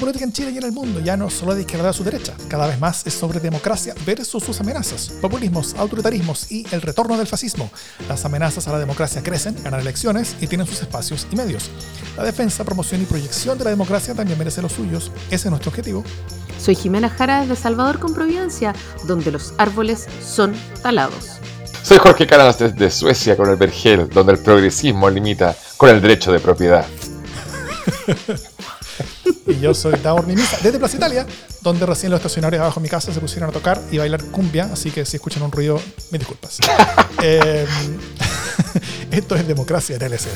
política en Chile y en el mundo ya no solo de izquierda a su derecha, cada vez más es sobre democracia versus sus amenazas, populismos, autoritarismos y el retorno del fascismo. Las amenazas a la democracia crecen, ganan elecciones y tienen sus espacios y medios. La defensa, promoción y proyección de la democracia también merece los suyos. Ese es nuestro objetivo. Soy Jimena Jara de Salvador con Providencia, donde los árboles son talados. Soy Jorge Canas desde Suecia con el Vergel, donde el progresismo limita con el derecho de propiedad. Y yo soy Davor Mimisa desde Plaza Italia, donde recién los estacionarios abajo de mi casa se pusieron a tocar y bailar cumbia, así que si escuchan un ruido, me disculpas. Eh, esto es Democracia en LSD.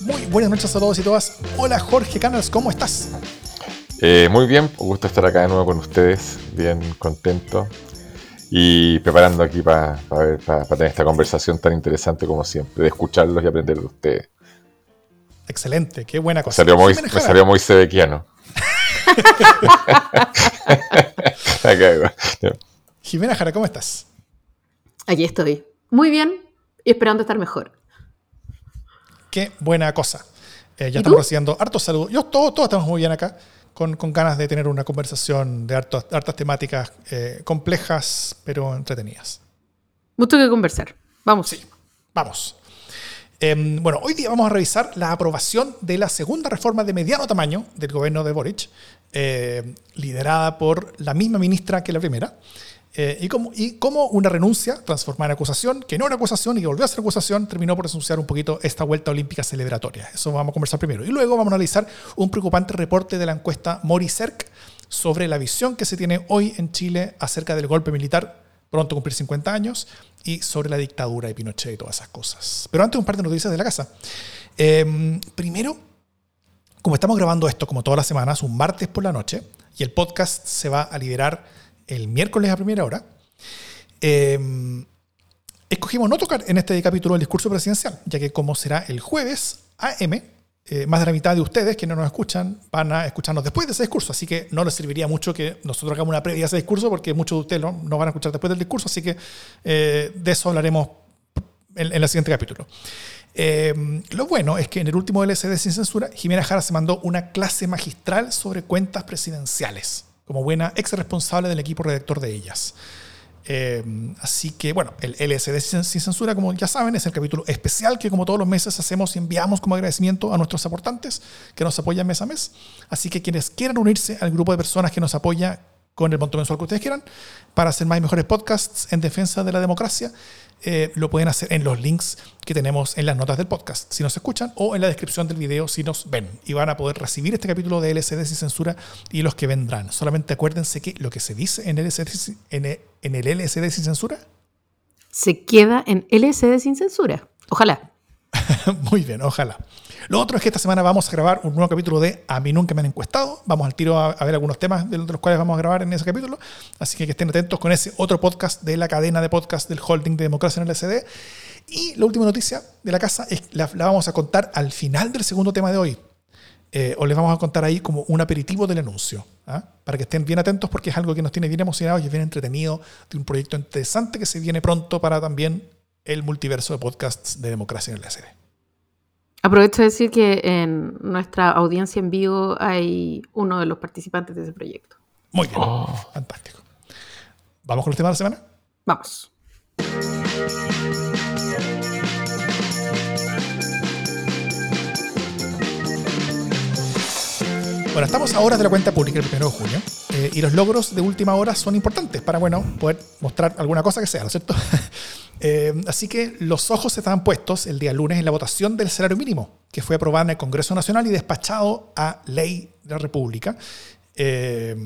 Muy buenas noches a todos y todas. Hola Jorge Canals, ¿cómo estás? Eh, muy bien, un gusto estar acá de nuevo con ustedes, bien contento y preparando aquí para tener esta conversación tan interesante como siempre, de escucharlos y aprender de ustedes. Excelente, qué buena cosa. Salió muy, me salió muy sedequiano. Jimena Jara, ¿cómo estás? Aquí estoy. Muy bien y esperando estar mejor. Qué buena cosa. Eh, ya estamos haciendo hartos saludos. Yo, todos, todos estamos muy bien acá con, ganas de tener una conversación de hartas, hartas temáticas eh, complejas, pero entretenidas. Mucho que conversar. Vamos. Sí, vamos. Em, bueno, hoy día vamos a revisar la aprobación de la segunda reforma de mediano tamaño del gobierno de Boric, eh, liderada por la misma ministra que la primera. Eh, y, como, y cómo una renuncia transformada en acusación, que no era acusación y que volvió a ser acusación, terminó por denunciar un poquito esta vuelta olímpica celebratoria. Eso vamos a conversar primero. Y luego vamos a analizar un preocupante reporte de la encuesta Moricerc sobre la visión que se tiene hoy en Chile acerca del golpe militar, pronto cumplir 50 años, y sobre la dictadura de Pinochet y todas esas cosas. Pero antes un par de noticias de la casa. Em, primero, como estamos grabando esto como todas las semanas, un martes por la noche, y el podcast se va a liberar el miércoles a primera hora, eh, escogimos no tocar en este capítulo el discurso presidencial, ya que como será el jueves AM, eh, más de la mitad de ustedes que no nos escuchan van a escucharnos después de ese discurso, así que no les serviría mucho que nosotros hagamos una previa a ese discurso, porque muchos de ustedes no, van a escuchar después del discurso, así que eh, de eso hablaremos en, el siguiente capítulo. lo bueno es que en el último LSD sin censura, Jimena Jara se mandó una clase magistral sobre cuentas presidenciales como buena ex responsable del equipo redactor de ellas. Eh, así que, bueno, el LSD sin, censura, como ya saben, es el capítulo especial que como todos los meses hacemos y enviamos como agradecimiento a nuestros aportantes que nos apoyan mes a mes. Así que quienes quieran unirse al grupo de personas que nos apoya con el monto mensual que ustedes quieran para hacer más mejores podcasts en defensa de la democracia, eh, lo pueden hacer en los links que tenemos en las notas del podcast, si nos escuchan, o en la descripción del video si nos ven. Y van a poder recibir este capítulo de LCD sin censura y los que vendrán. Solamente acuérdense que lo que se dice en, LCD, en, en el LSD sin censura... Se queda en LSD sin censura. Ojalá. Muy bien, ojalá. Lo otro es que esta semana vamos a grabar un nuevo capítulo de A mí nunca me han encuestado. Vamos al tiro a, ver algunos temas de los cuales vamos a grabar en ese capítulo. Así que, que estén atentos con ese otro podcast de la cadena de podcast del holding de democracia en el SD. Y la última noticia de la casa es la, la vamos a contar al final del segundo tema de hoy. Eh, o les vamos a contar ahí como un aperitivo del anuncio, ¿ah? para que estén bien atentos porque es algo que nos tiene bien emocionados y es bien entretenido, de un proyecto interesante que se viene pronto para también el multiverso de podcasts de democracia en el SD. Aprovecho de decir que en nuestra audiencia en vivo hay uno de los participantes de ese proyecto. Muy bien, oh. fantástico. ¿Vamos con el tema de la semana? Vamos. Bueno, estamos a horas de la cuenta pública el 1 de junio eh, y los logros de última hora son importantes para, bueno, poder mostrar alguna cosa que sea, ¿no es cierto? Eh, así que los ojos estaban puestos el día lunes en la votación del salario mínimo, que fue aprobada en el Congreso Nacional y despachado a ley de la República. Eh,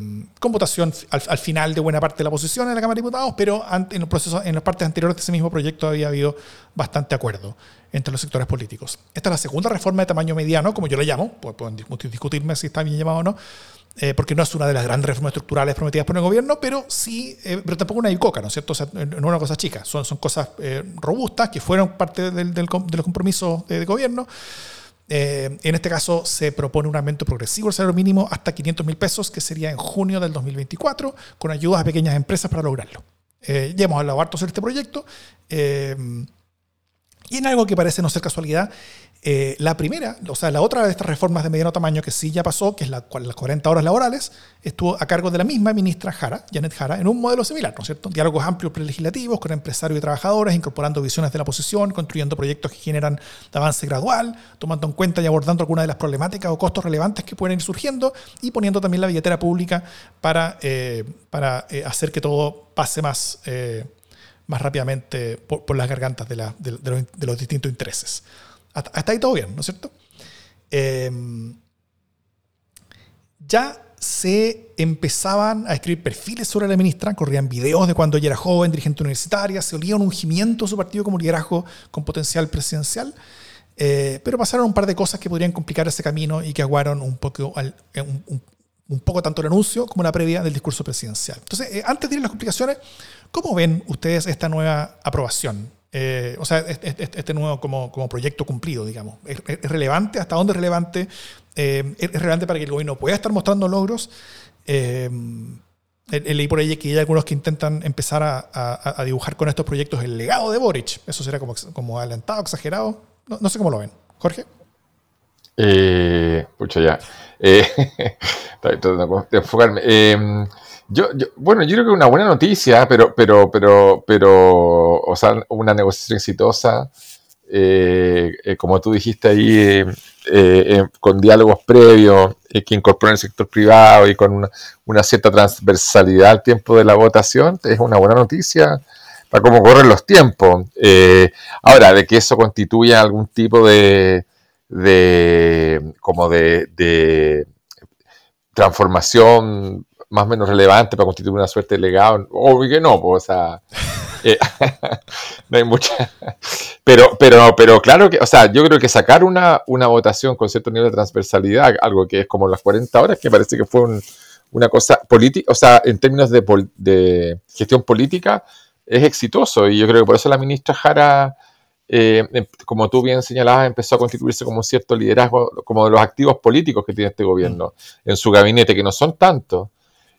con votación al, final de buena parte de la oposición en la Cámara de Diputados, pero en, los procesos, en las partes anteriores de ese mismo proyecto había habido bastante acuerdo entre los sectores políticos. Esta es la segunda reforma de tamaño mediano, como yo la llamo, pueden discutirme si está bien llamado o no, eh, porque no es una de las grandes reformas estructurales prometidas por el gobierno, pero sí, eh, pero tampoco una icoca, ¿no es cierto? O sea, no es una cosa chica, son, son cosas eh, robustas que fueron parte del, de los compromisos de, gobierno. en este caso se propone un aumento progresivo del salario mínimo hasta 500 mil pesos, que sería en junio del 2024, con ayudas a pequeñas empresas para lograrlo. ya hemos hablado harto sobre este proyecto Y en algo que parece no ser casualidad, eh, la primera, o sea, la otra de estas reformas de mediano tamaño que sí ya pasó, que es la, las 40 horas laborales, estuvo a cargo de la misma ministra Jara, Janet Jara, en un modelo similar, ¿no es cierto? Diálogos amplios prelegislativos con empresarios y trabajadores, incorporando visiones de la oposición, construyendo proyectos que generan avance gradual, tomando en cuenta y abordando algunas de las problemáticas o costos relevantes que pueden ir surgiendo y poniendo también la billetera pública para, eh, para eh, hacer que todo pase más, más rápidamente por, las gargantas de, los, de distintos intereses. Hasta, ahí todo bien, ¿no es cierto? Em, ya se empezaban a escribir perfiles sobre la ministra, corrían videos de cuando ella era joven, dirigente universitaria, se olía un ungimiento a su partido como liderazgo con potencial presidencial, eh, pero pasaron un par de cosas que podrían complicar ese camino y que aguaron un poco, eh, un, poco tanto el anuncio como la previa del discurso presidencial. Entonces, eh, antes de ir a las complicaciones, ¿cómo ven ustedes esta nueva aprobación? Eh, o sea, este, nuevo como, proyecto cumplido, digamos. ¿Es, relevante? ¿Hasta dónde es relevante? Eh, ¿Es relevante para que el gobierno pueda estar mostrando logros? Leí por ahí que hay algunos que intentan empezar a, dibujar con estos proyectos el legado de Boric. Eso será como, como adelantado, exagerado. No, sé cómo lo ven. Jorge. Eh, pucha, ya. Eh, de enfocarme. Yo, bueno, yo creo que una buena noticia, pero, pero, pero, pero, o sea, una negociación exitosa, eh, eh, como tú dijiste ahí, eh, con diálogos previos que incorporan el sector privado y con una, cierta transversalidad al tiempo de la votación, es una buena noticia para cómo corren los tiempos. ahora, de que eso constituya algún tipo de, de como de, de transformación más o menos relevante para constituir una suerte de legado. Obvio que no, pues, o sea, eh, no hay mucha. Pero, pero, pero claro que, o sea, yo creo que sacar una, una votación con cierto nivel de transversalidad, algo que es como las 40 horas, que parece que fue una cosa política, o sea, en términos de, gestión política, es exitoso. Y yo creo que por eso la ministra Jara. Eh, em, como tú bien señalabas, empezó a constituirse como un cierto liderazgo, como de los activos políticos que tiene este gobierno en su gabinete, que no son tantos,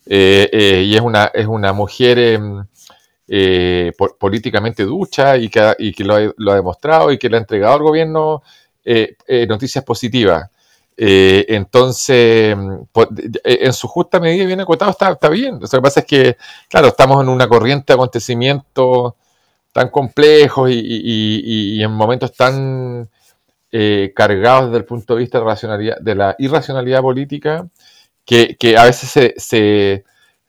eh, eh, y es una, es una mujer em, políticamente ducha y que, y que lo, ha, demostrado y que le ha entregado al gobierno noticias positivas. entonces, em, en su justa medida, bien acotado, está, está bien. Lo que pasa es que, claro, estamos en una corriente de acontecimientos tan complejos y, en momentos tan cargados desde el punto de vista de, de la irracionalidad política, que, a veces se, se,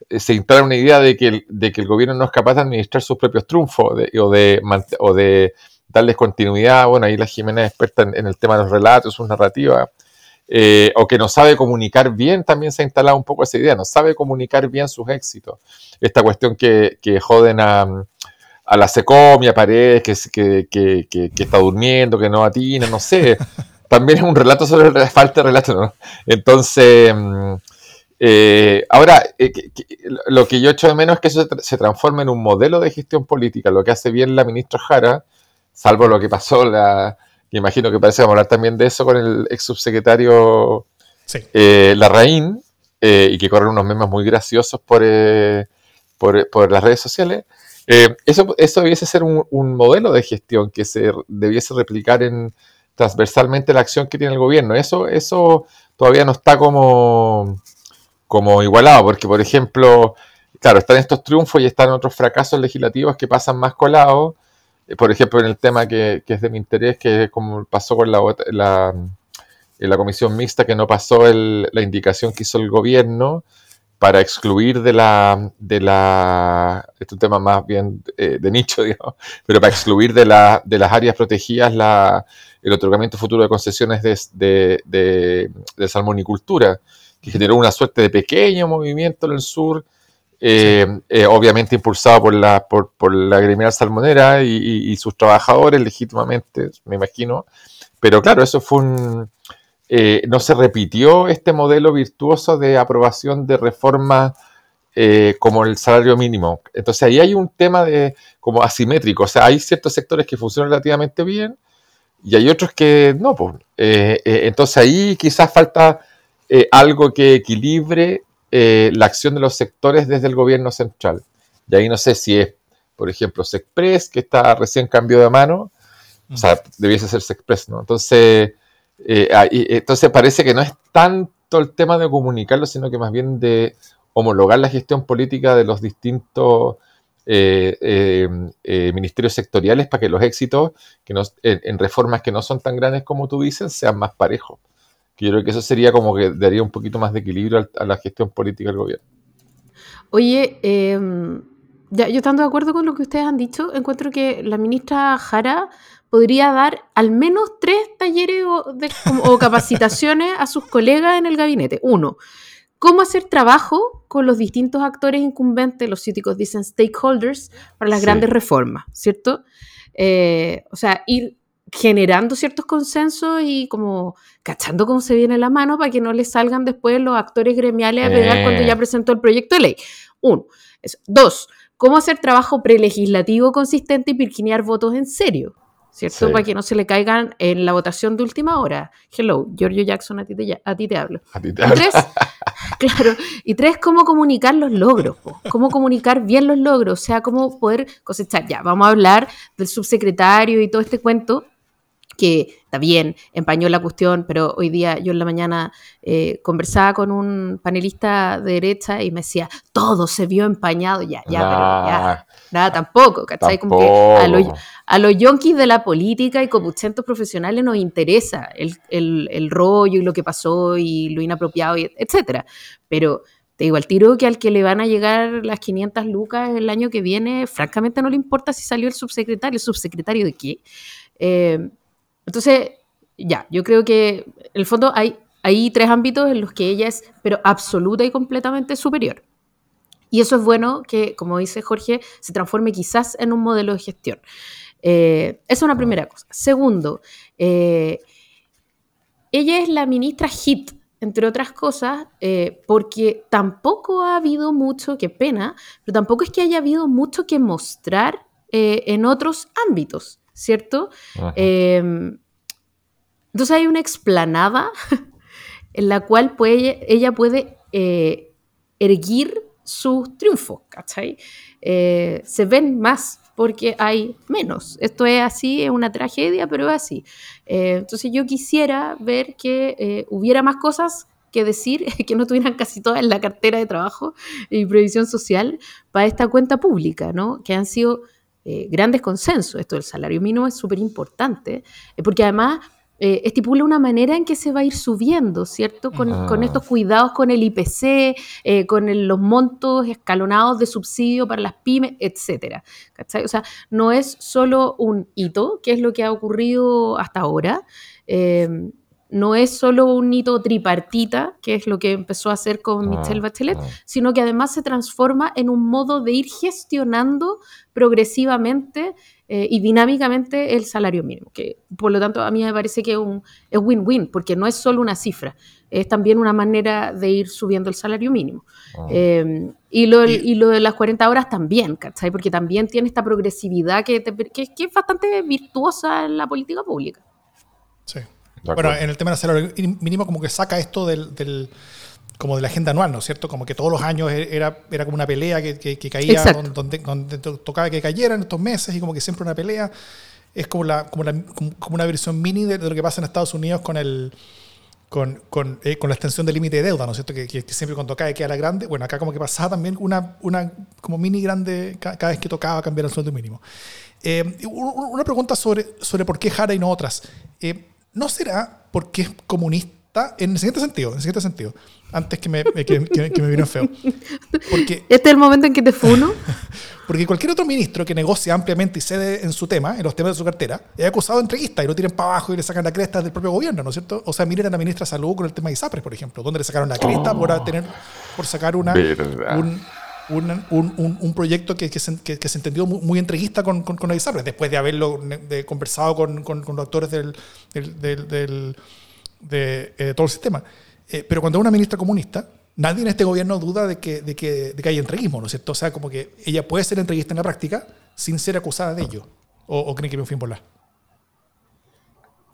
se, instala una idea de que, el, de que el gobierno no es capaz de administrar sus propios triunfos o, de, o de darles continuidad. Bueno, ahí la Jimena es experta en, el tema de los relatos, sus narrativas. Eh, o que no sabe comunicar bien, también se ha instalado un poco esa idea, no sabe comunicar bien sus éxitos. Esta cuestión que, que joden a, a la Secom y a Paredes, que, que, que, está durmiendo, que no atina, no sé. También es un relato sobre la falta de relato, ¿no? Entonces, mm, eh, ahora, eh, lo que yo echo de menos es que eso se, transforme en un modelo de gestión política, lo que hace bien la ministra Jara, salvo lo que pasó, la, me imagino que parece que vamos a hablar también de eso con el ex subsecretario eh, Larraín, y que corren unos memes muy graciosos por, por, las redes sociales. Eso, eso debiese ser un, modelo de gestión que se debiese replicar en transversalmente la acción que tiene el gobierno. Eso, eso todavía no está como como igualado, porque por ejemplo, claro, están estos triunfos y están otros fracasos legislativos que pasan más colados, eh, por ejemplo, en el tema que, es de mi interés, que es como pasó con la, la comisión mixta, que no pasó la indicación que hizo el gobierno para excluir de la, de la, este es un tema más bien eh, de nicho, digamos, pero para excluir de, la, de las áreas protegidas la, el otorgamiento futuro de concesiones de, de, de, de salmonicultura que generó una suerte de pequeño movimiento en el sur, eh, eh, obviamente impulsado por la, por, por la gremial salmonera y, sus trabajadores legítimamente, me imagino. Pero claro, eso fue un... Eh, no se repitió este modelo virtuoso de aprobación de reformas como el salario mínimo. Entonces ahí hay un tema de como asimétrico, o sea, hay ciertos sectores que funcionan relativamente bien y hay otros que no. Pues. entonces ahí quizás falta eh, algo que equilibre eh, la acción de los sectores desde el gobierno central. Y ahí no sé si es, por ejemplo, Sexpress, que está recién cambio de mano, O sea, debiese hacerse express, ¿no? Entonces, eh, entonces parece que no es tanto el tema de comunicarlo, sino que más bien de homologar la gestión política de los distintos eh, eh, ministerios sectoriales para que los éxitos que en, reformas que no son tan grandes como tú dices sean más parejos. Yo creo que eso sería como que daría un poquito más de equilibrio a, la gestión política del gobierno. Oye, em, ya, yo estando de acuerdo con lo que ustedes han dicho, encuentro que la ministra Jara podría dar al menos tres talleres o, capacitaciones a sus colegas en el gabinete. Uno, cómo hacer trabajo con los distintos actores incumbentes, los cíticos dicen stakeholders, para las grandes reformas, ¿cierto? Eh, o sea, ir generando ciertos consensos y como cachando cómo se viene la mano para que no le salgan después los actores gremiales a pegar cuando ya eh. presentó el proyecto de ley. Uno. Dos, cómo hacer trabajo prelegislativo consistente y pirquinear votos en serio. ¿Cierto? Para que no se le caigan en la votación de última hora. Hello, Giorgio Jackson, a ti te, a ti te hablo. A ti te hablo. Y tres, claro. Y tres, cómo comunicar los logros. Cómo comunicar bien los logros. O sea, cómo poder cosechar. Ya, vamos a hablar del subsecretario y todo este cuento que está bien, empañó la cuestión, pero hoy día yo en la mañana eh, conversaba con un panelista de derecha y me decía, todo se vio empañado, ya, ya, pero ya, nada, tampoco, ¿cachai? Como que a los, a los yonkis de la política y copuchentos profesionales nos interesa el, el, rollo y lo que pasó y lo inapropiado, y etcétera, pero te digo, al tiro que al que le van a llegar las 500 lucas el año que viene, francamente no le importa si salió el subsecretario, ¿el subsecretario de qué? Eh, entonces, ya, yo creo que en el fondo hay, hay tres ámbitos en los que ella es, pero absoluta y completamente superior. Y eso es bueno que, como dice Jorge, se transforme quizás en un modelo de gestión. Eh, esa es una primera cosa. Segundo, eh, ella es la ministra HIT, entre otras cosas, eh, porque tampoco ha habido mucho, qué pena, pero tampoco es que haya habido mucho que mostrar en otros ámbitos. ¿Cierto? Em, entonces hay una explanada en la cual puede, ella puede eh, erguir sus triunfos, ¿cachai? Eh, se ven más porque hay menos. Esto es así, es una tragedia, pero es así. Eh, entonces yo quisiera ver que hubiera más cosas que decir, que no tuvieran casi todas en la cartera de trabajo y previsión social para esta cuenta pública, ¿no? Que han sido eh, grandes consensos. Esto del salario mínimo es súper importante, eh, porque además eh, estipula una manera en que se va a ir subiendo, ¿cierto? Con, estos cuidados con el IPC, con los montos escalonados de subsidio para las pymes, etcétera. O sea, no es solo un hito, que es lo que ha ocurrido hasta ahora no es solo un hito tripartita, que es lo que empezó a hacer con ah, Michelle Bachelet, ah. sino que además se transforma en un modo de ir gestionando progresivamente eh, y dinámicamente el salario mínimo, que por lo tanto a mí me parece que es un win-win, porque no es solo una cifra, es también una manera de ir subiendo el salario mínimo. Ah. Em, y, lo, y, lo, de las 40 horas también, ¿cachai? Porque también tiene esta progresividad que, que es bastante virtuosa en la política pública. Sí. Bueno, en el tema del salario mínimo como que saca esto del, como de la agenda anual, ¿no es cierto? Como que todos los años e-, era, era como una pelea que, que, caía, donde, donde, tocaba que cayera en estos meses y como que siempre una pelea. Es como, la, como, la, como una versión mini de, lo que pasa en Estados Unidos con el con, con, eh, con la extensión del límite de deuda, ¿no es cierto? Que, que, siempre cuando cae queda la grande. Bueno, acá como que pasaba también una, una como mini grande cada, vez que tocaba cambiar el sueldo mínimo. Eh, una pregunta sobre, sobre por qué Jara y no otras. Eh, ¿No será porque es comunista en el siguiente sentido? En el siguiente sentido. Antes que me, que, me vino feo. Porque, ¿Este es el momento en que te funo? porque cualquier otro ministro que negocie ampliamente y cede en su tema, en los temas de su cartera, es acusado de entreguista y lo tiran para abajo y le sacan la cresta del propio gobierno, ¿no es cierto? O sea, miren a la ministra de Salud con el tema de ISAPRES, por ejemplo, donde le sacaron la cresta por, oh. tener, por sacar una, un, un, un, proyecto que, que, se, que, se, entendió muy, entreguista con, con, con después de haberlo de, conversado con, con, los actores del, del, del, de, eh, todo el sistema. Eh, pero cuando es una ministra comunista, nadie en este gobierno duda de que, de que, de que hay entreguismo, ¿no es cierto? O sea, como que ella puede ser entreguista en la práctica sin ser acusada de ello. ¿O, o creen que me fui en volar?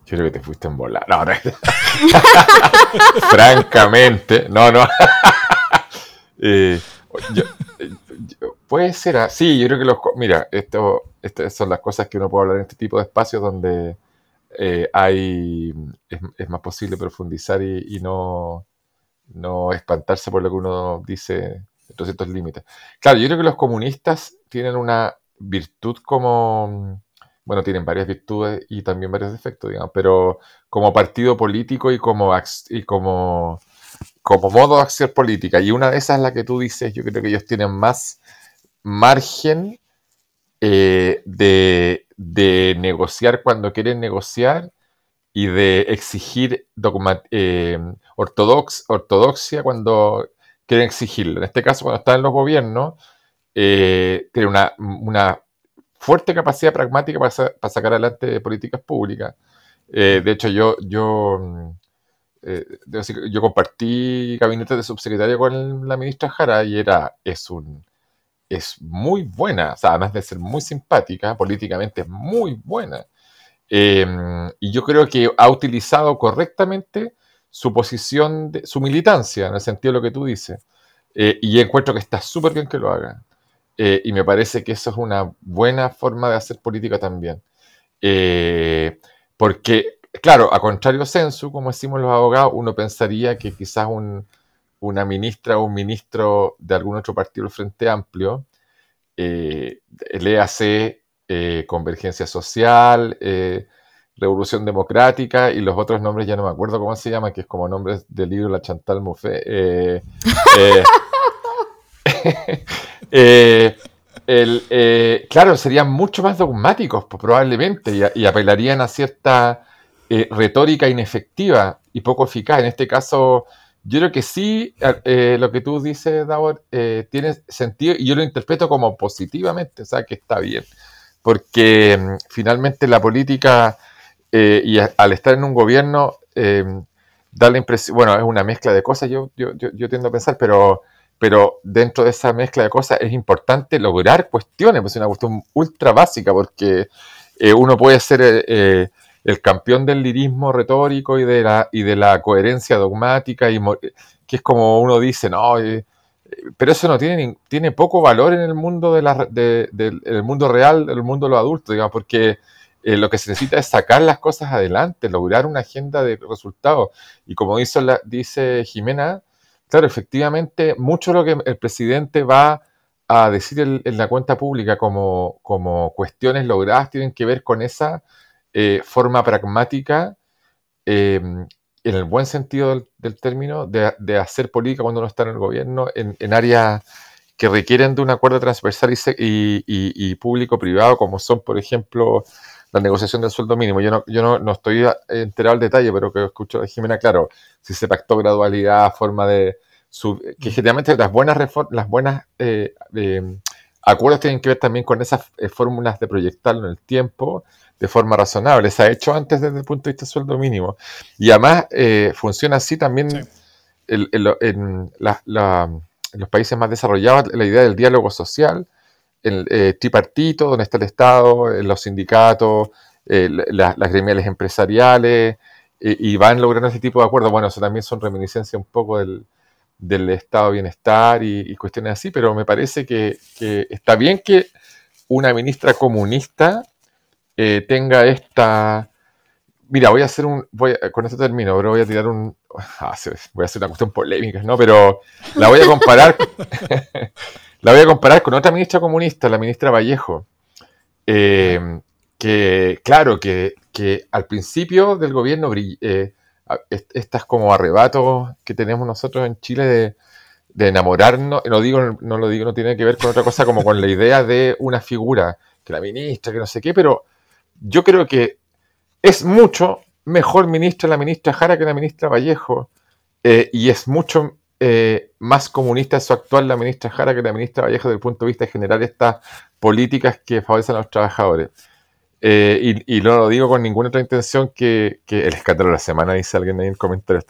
Yo creo que te fuiste en volar. No, no. Francamente, no, no. eh, puede ser así, yo creo que los... Mira, esto estas son las cosas que uno puede hablar en este tipo de espacios donde hay es, más posible profundizar y, no, no espantarse por lo que uno dice dentro de ciertos límites. Claro, yo creo que los comunistas tienen una virtud como bueno, tienen varias virtudes y también varios defectos, digamos, pero como partido político y como, y como, como modo de acción política. Y una de esas es la que tú dices, yo creo que ellos tienen más margen eh, de, negociar cuando quieren negociar y de exigir eh, ortodoxia cuando quieren exigirlo. En este caso, cuando están en los gobiernos, eh, tienen una, una fuerte capacidad pragmática para, sacar adelante políticas públicas. Eh, de hecho, yo, yo, mm, eh, yo compartí gabinete de subsecretario con la ministra Jara y era, es, un, es muy buena, o sea, además de ser muy simpática, políticamente es muy buena. Em, y yo creo que ha utilizado correctamente su posición, de, su militancia, en el sentido de lo que tú dices. Eh, y encuentro que está súper bien que lo haga. Eh, y me parece que eso es una buena forma de hacer política también. Eh, porque, claro, a contrario censo, como decimos los abogados, uno pensaría que quizás una ministra o un ministro de algún otro partido del Frente Amplio, eh, léase eh, Convergencia Social, Revolución Democrática y los otros nombres ya no me acuerdo cómo se llaman, que es como nombres del libro La Chantal Mouffe. Eh, eh, claro, serían mucho más dogmáticos, pues, probablemente, y, apelarían a cierta eh, retórica inefectiva y poco eficaz. En este caso, yo creo que sí, lo que tú dices, Davor, tiene sentido y yo lo interpreto como positivamente, o sea, que está bien. Porque mm, finalmente la política, y al estar en un gobierno, da la impresión, bueno, es una mezcla de cosas, yo, yo, yo tiendo a pensar, pero pero dentro de esa mezcla de cosas es importante lograr cuestiones, pues es una cuestión ultra básica, porque eh, uno puede ser eh, eh, el campeón del lirismo retórico y de la, y de la coherencia dogmática, y que es como uno dice, no, pero eso no tiene, tiene poco valor en el mundo, de la, del mundo real, el mundo de los adultos, digamos, porque lo que se necesita es sacar las cosas adelante, lograr una agenda de resultados. Y como la, dice Jimena, Claro, efectivamente, mucho lo que el presidente va a decir en, la cuenta pública como, como, cuestiones logradas tienen que ver con esa eh, forma pragmática, eh, en el buen sentido del, término, de, hacer política cuando uno está en el gobierno, en, áreas que requieren de un acuerdo transversal y, público-privado, como son, por ejemplo, la negociación del sueldo mínimo. Yo no, yo no, no estoy enterado al detalle, pero que escucho de Jimena, claro, si se pactó gradualidad, forma de... que generalmente las buenas, las buenas eh, eh, acuerdos tienen que ver también con esas fórmulas de proyectarlo en el tiempo de forma razonable. Se ha hecho antes desde el punto de vista del sueldo mínimo. Y además funciona así también en, los países más desarrollados, la idea del diálogo social el eh, tripartito, donde está el Estado, eh, los sindicatos, eh, las gremiales empresariales, y van logrando ese tipo de acuerdos. Bueno, eso también son reminiscencias un poco del, estado de bienestar y, cuestiones así, pero me parece que, está bien que una ministra comunista tenga esta... Mira, voy a hacer un... Voy con esto termino, pero voy a tirar un... Ah, voy a hacer una cuestión polémica, ¿no? Pero la voy a comparar... La voy a comparar con otra ministra comunista, la ministra Vallejo, eh, que, claro, que, al principio del gobierno, eh, estas como arrebatos que tenemos nosotros en Chile de, enamorarnos, no digo, no lo digo, no tiene que ver con otra cosa como con la idea de una figura, que la ministra, que no sé qué, pero yo creo que es mucho mejor ministra la ministra Jara que la ministra Vallejo, eh, y es mucho eh, más comunista su actual la ministra Jara que la ministra Vallejo desde el punto de vista de generar estas políticas que favorecen a los trabajadores. Eh, y, no lo digo con ninguna otra intención que, el escándalo de la semana, dice alguien ahí en el comentario.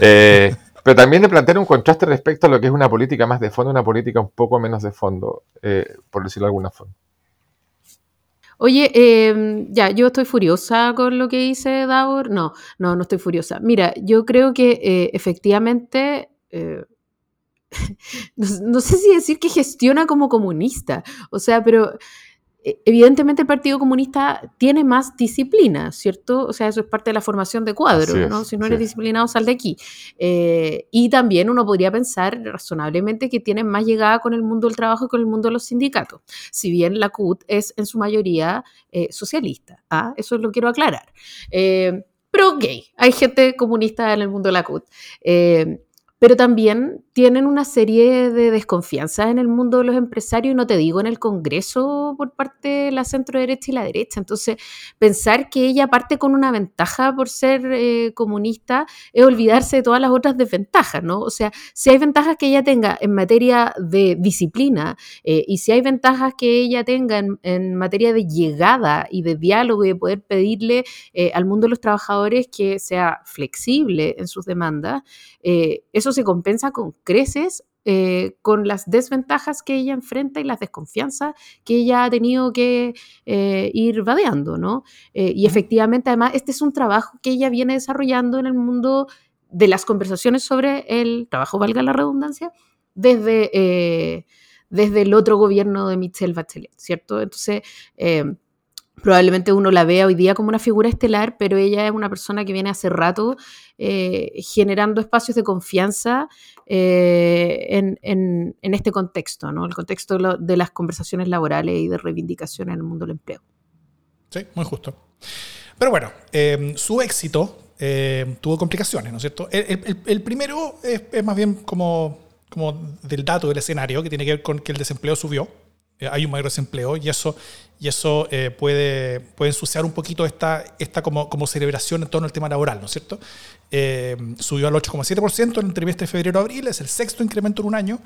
Eh, pero también de plantear un contraste respecto a lo que es una política más de fondo, una política un poco menos de fondo, por decirlo de alguna forma. Oye, em, ya, yo estoy furiosa con lo que dice Davor. No, no, no estoy furiosa. Mira, yo creo que efectivamente eh, no, sé si decir que gestiona como comunista, o sea, pero eh, evidentemente el Partido Comunista tiene más disciplina, ¿cierto? O sea, eso es parte de la formación de cuadros, ¿no? Si no eres disciplinado, sal de aquí. Eh, y también uno podría pensar razonablemente que tiene más llegada con el mundo del trabajo y con el mundo de los sindicatos, si bien la CUT es en su mayoría eh, socialista. ¿ah? Eso lo quiero aclarar. pero ok, hay gente comunista en el mundo de la CUT pero también tienen una serie de desconfianzas en el mundo de los empresarios, y no te digo en el Congreso por parte de la centro derecha y la derecha. Entonces, pensar que ella parte con una ventaja por ser eh, comunista es olvidarse de todas las otras desventajas, ¿no? O sea, si hay ventajas que ella tenga en materia de disciplina eh, y si hay ventajas que ella tenga en, materia de llegada y de diálogo y de poder pedirle eh, al mundo de los trabajadores que sea flexible en sus demandas, eso se compensa con creces eh, con las desventajas que ella enfrenta y las desconfianzas que ella ha tenido que eh, ir vadeando, ¿no? Eh, y efectivamente, además, este es un trabajo que ella viene desarrollando en el mundo de las conversaciones sobre el trabajo, valga la redundancia, desde, desde el otro gobierno de Michelle Bachelet, ¿cierto? Entonces, probablemente uno la vea hoy día como una figura estelar, pero ella es una persona que viene hace rato eh, generando espacios de confianza eh, en, este contexto, ¿no? el contexto de, las conversaciones laborales y de reivindicación en el mundo del empleo. Sí, muy justo. Pero bueno, em, su éxito em, tuvo complicaciones, ¿no es cierto? El, primero es, más bien como del dato del escenario, que tiene que ver con que el desempleo subió. Eh, hay un mayor desempleo y eso, y eso eh, puede, puede ensuciar un poquito esta, esta como, como celebración en torno al tema laboral, ¿no es cierto? Eh, subió al 8,7% en el trimestre de febrero-abril, es el sexto incremento en un año.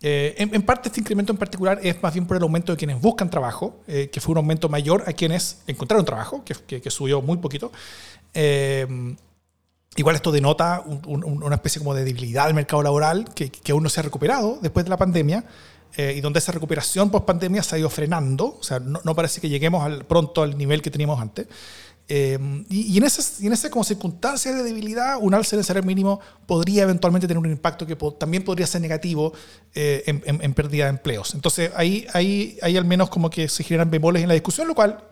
en, parte este incremento en particular es más bien por el aumento de quienes buscan trabajo, que fue un aumento mayor a quienes encontraron trabajo, que, que, subió muy poquito. Igual esto denota una especie como de debilidad del mercado laboral que, que, aún no se ha recuperado después de la pandemia. Eh, y donde esa recuperación post pandemia se ha ido frenando, o sea, no, no parece que lleguemos al, pronto al nivel que teníamos antes. Eh, y, en esas, en esa como circunstancia de debilidad, un alza del salario mínimo podría eventualmente tener un impacto que también podría ser negativo eh, en, en, pérdida de empleos. Entonces ahí, ahí, ahí al menos como que se generan bemoles en la discusión, lo cual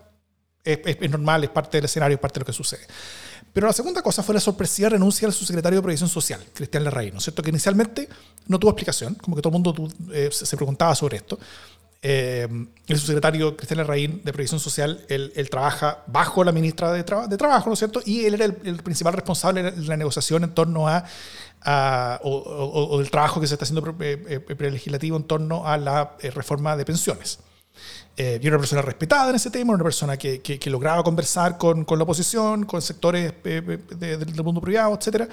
es, es, normal, es parte del escenario, es parte de lo que sucede. Pero la segunda cosa fue la sorpresiva renuncia del subsecretario de Previsión Social, Cristian Larraín, ¿no es cierto? Que inicialmente no tuvo explicación, como que todo el mundo eh, se preguntaba sobre esto. Eh, el subsecretario Cristian Larraín de Previsión Social, él, trabaja bajo la ministra de, Trabajo, ¿no es cierto? Y él era el, principal responsable de la negociación en torno a, o, del trabajo que se está haciendo eh, prelegislativo en torno a la reforma de pensiones. Eh, y una persona respetada en ese tema, una persona que, que, lograba conversar con, con, la oposición, con sectores eh, eh, del mundo privado, etcétera,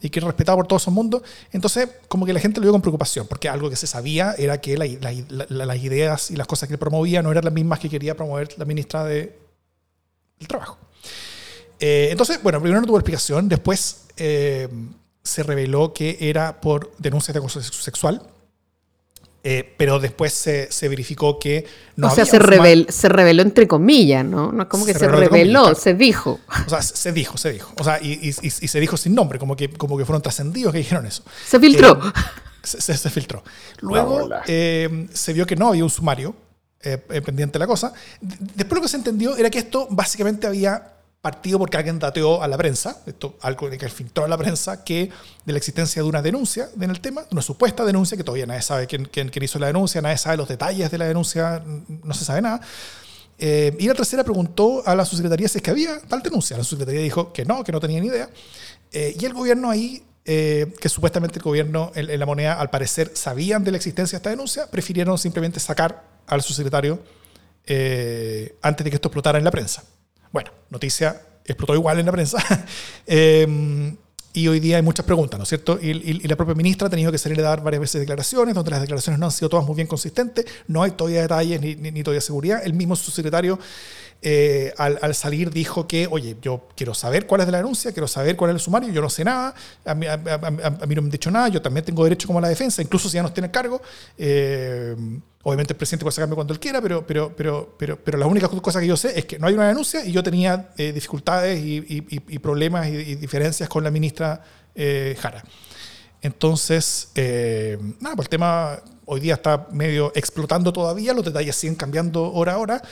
y que era respetado por todo su mundo. Entonces, como que la gente lo vio con preocupación, porque algo que se sabía era que las ideas y las cosas que él promovía no eran las mismas que quería promover la ministra de, del Trabajo. entonces, bueno, primero no tuvo explicación, después se reveló que era por denuncias de acoso sexual eh, pero después se, se, verificó que no. O sea, se, se reveló entre comillas, ¿no? No es como que se, reveló, se dijo. O sea, se dijo, se dijo. O sea, y, y, y, se dijo sin nombre, como que, como que fueron trascendidos que dijeron eso. Se filtró. Eh, se, se, filtró. Luego eh, se vio que no había un sumario pendiente de la cosa. Después lo que se entendió era que esto básicamente había partido porque alguien dateó a la prensa, esto algo que filtró a la prensa, que de la existencia de una denuncia en el tema, una supuesta denuncia, que todavía nadie sabe quién, quién, hizo la denuncia, nadie sabe los detalles de la denuncia, no se sabe nada. Eh, y la tercera preguntó a la subsecretaría si es que había tal denuncia. La subsecretaría dijo que no, que no tenía ni idea. Eh, y el gobierno ahí, eh, que supuestamente el gobierno en, la moneda al parecer sabían de la existencia de esta denuncia, prefirieron simplemente sacar al subsecretario antes de que esto explotara en la prensa. Bueno, noticia explotó igual en la prensa. Em, y hoy día hay muchas preguntas, ¿no es cierto? Y, la propia ministra ha tenido que salir a dar varias veces declaraciones, donde las declaraciones no han sido todas muy bien consistentes, no hay todavía detalles ni, ni, todavía seguridad. El mismo subsecretario eh, al, salir dijo que, oye, yo quiero saber cuál es la denuncia, quiero saber cuál es el sumario, yo no sé nada, a mí, no me han dicho nada, yo también tengo derecho como a la defensa, incluso si ya nos tiene cargo. Eh, Obviamente el presidente puede sacarme cuando él quiera, pero, pero, pero, pero, pero la única cosa que yo sé es que no hay una denuncia y yo tenía eh, dificultades y, problemas y, diferencias con la ministra eh, Jara. Entonces, eh, nada, pues el tema hoy día está medio explotando todavía, los detalles siguen cambiando hora a hora.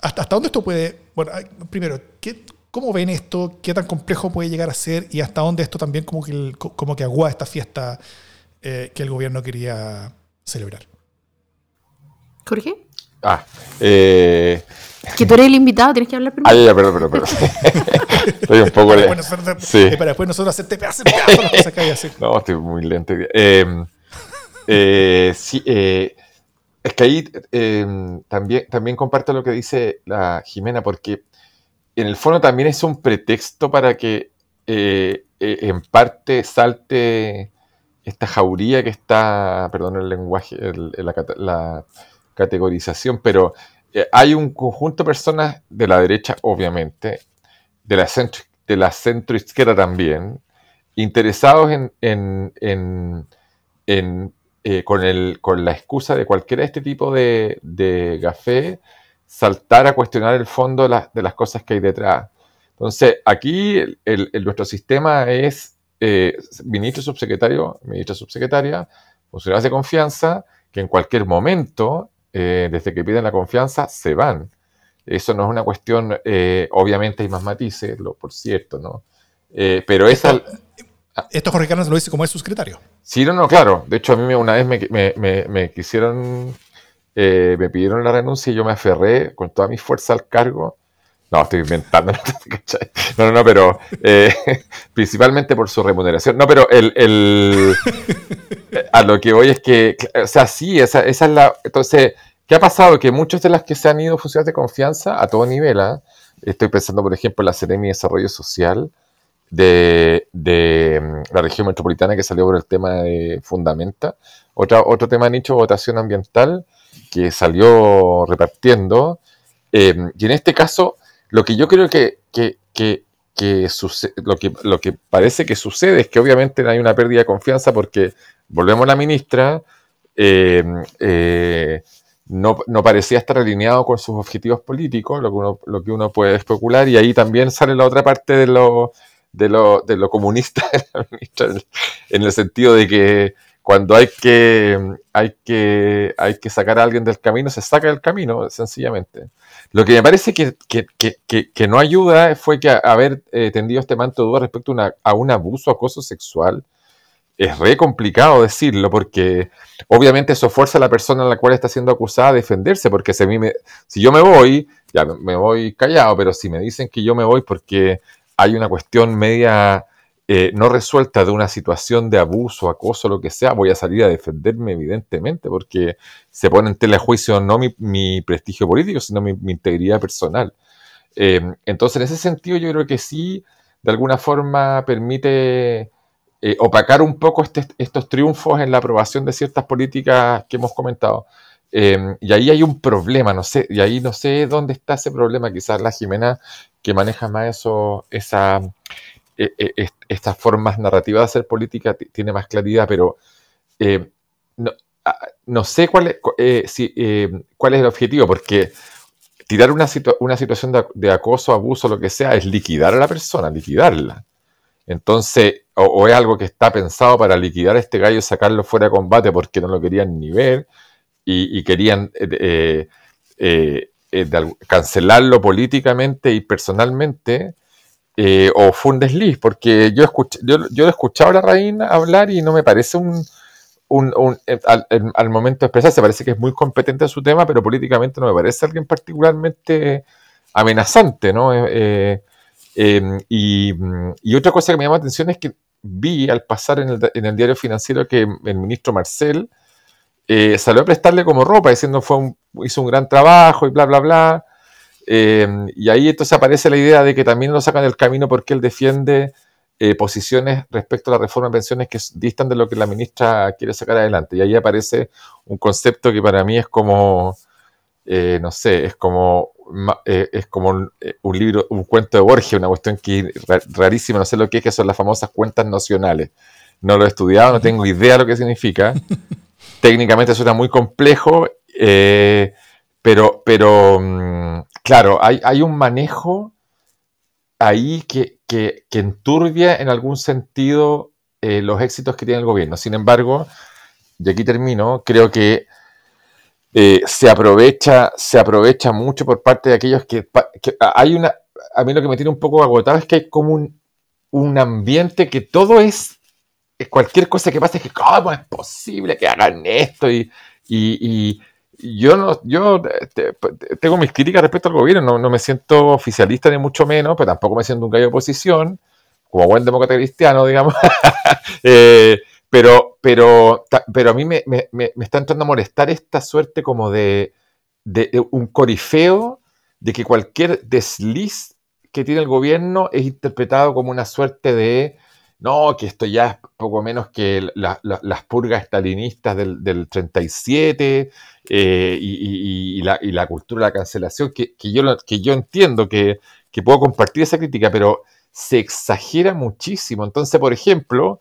¿hasta, ¿Hasta dónde esto puede, bueno, primero, ¿qué, ¿cómo ven esto? ¿Qué tan complejo puede llegar a ser? ¿Y hasta dónde esto también como que, como que agua esta fiesta que el gobierno quería celebrar? Jorge. Ah, eh, que tú eres el invitado, tienes que hablar primero. Ah, ya, perdón, perdón, perdón. estoy un poco lento. sí. para después nosotros hacer pedazo, pedazo las cosas que hay así. No, estoy muy lento. Eh, eh, sí, eh, es que ahí em, también, también comparto lo que dice la Jimena, porque en el fondo también es un pretexto para que eh, eh, en parte salte esta jauría que está, perdón el lenguaje, la, la categorización, pero eh, hay un conjunto de personas de la derecha, obviamente, de la centro, de la centro izquierda también, interesados en, eh, con, el, con la excusa de cualquiera de este tipo de, de café, saltar a cuestionar el fondo de, las cosas que hay detrás. Entonces, aquí el, nuestro sistema es eh, ministro subsecretario, ministra subsecretaria, funcionarios de confianza, que en cualquier momento eh, desde que piden la confianza, se van. Eso no es una cuestión, eh, obviamente hay más matices, lo, por cierto, ¿no? Eh, pero esa... Esto Jorge Carlos lo dice como es su secretario. Sí, no, no, claro. De hecho, a mí una vez me, quisieron, me pidieron la renuncia y yo me aferré con toda mi fuerza al cargo. No, estoy inventando, no, no, no, pero principalmente por su remuneración. No, pero el, a lo que voy es que, o sea, sí, esa, esa es la... Entonces, ¿qué ha pasado? Que muchos de las que se han ido funciones de confianza a todo nivel, ¿ah? estoy pensando, por ejemplo, en la Seremi de Desarrollo Social de, mm, la región metropolitana que salió por el tema de Fundamenta, otro tema nicho, votación ambiental, que salió repartiendo. Em, y en este caso, lo que yo creo que, que, que que lo, que, lo que parece que sucede es que obviamente hay una pérdida de confianza porque volvemos a la ministra, eh, eh, no, parecía estar alineado con sus objetivos políticos, lo que uno, lo que uno puede especular, y ahí también sale la otra parte de lo, de lo, de lo comunista de la ministra, en el sentido de que cuando hay que, hay, que, hay que sacar a alguien del camino, se saca del camino, sencillamente. Lo que me parece que, que, no ayuda fue que haber eh, tendido este manto de duda respecto a, un abuso, acoso sexual, es re complicado decirlo porque obviamente eso fuerza a la persona a la cual está siendo acusada a defenderse, porque si, si yo me voy, ya me voy callado, pero si me dicen que yo me voy porque hay una cuestión media eh, no resuelta de una situación de abuso, acoso, lo que sea, voy a salir a defenderme evidentemente, porque se pone en telejuicio no mi, prestigio político, sino mi, integridad personal. Eh, entonces, en ese sentido, yo creo que sí, de alguna forma, permite eh, opacar un poco este, estos triunfos en la aprobación de ciertas políticas que hemos comentado. y ahí hay un problema, no sé, y ahí no sé dónde está ese problema, quizás la Jimena que maneja más eso, esa, e, e, estas formas narrativas de hacer política tiene más claridad, pero eh, no, sé cuál es, eh, eh, cuál es el objetivo, porque tirar una, una situación de, acoso, abuso, lo que sea, es liquidar a la persona, liquidarla. Entonces, o, es algo que está pensado para liquidar a este gallo y sacarlo fuera de combate porque no lo querían ni ver y, querían cancelarlo políticamente y personalmente eh, o fue un desliz, porque yo, escuché, yo, yo he escuchado a la reina hablar y no me parece un, un, eh, al, momento de expresarse, parece que es muy competente en su tema, pero políticamente no me parece alguien particularmente amenazante, ¿no? Eh, em, y, otra cosa que me llama la atención es que vi al pasar en el, en el diario financiero que el ministro Marcel salió a prestarle como ropa, diciendo fue hizo un gran trabajo y bla, bla, bla. Eh, y ahí entonces aparece la idea de que también lo sacan del camino porque él defiende eh, posiciones respecto a la reforma de pensiones que distan de lo que la ministra quiere sacar adelante. Y ahí aparece un concepto que para mí es como, eh, no sé, es como, es como un, libro, un cuento de Borges, una cuestión que rarísima, no sé lo que es, que son las famosas cuentas nacionales. No lo he estudiado, no tengo idea de lo que significa. Técnicamente suena muy complejo, pero, pero mm, claro, hay, un manejo ahí que, enturbia en algún sentido eh, los éxitos que tiene el gobierno. Sin embargo, y aquí termino, creo que eh, se, aprovecha, se aprovecha mucho por parte de aquellos que, hay una, a mí lo que me tiene un poco agotado es que hay como un, un ambiente que todo es, cualquier cosa que pase es que, ¿cómo es posible que hagan esto? Y, y, yo no, yo tengo mis críticas respecto al gobierno, no, no, me siento oficialista ni mucho menos, pero tampoco me siento un gallo de oposición, como buen demócrata cristiano, digamos. eh, pero, pero, pero a mí me, me, me, está entrando a molestar esta suerte como de, de, un corifeo de que cualquier desliz que tiene el gobierno es interpretado como una suerte de, no, que esto ya es poco menos que las purgas estalinistas del, del 37 eh, y, y, la, y, la, cultura de la cancelación, que, que, yo, que yo entiendo que, que puedo compartir esa crítica, pero se exagera muchísimo. Entonces, por ejemplo,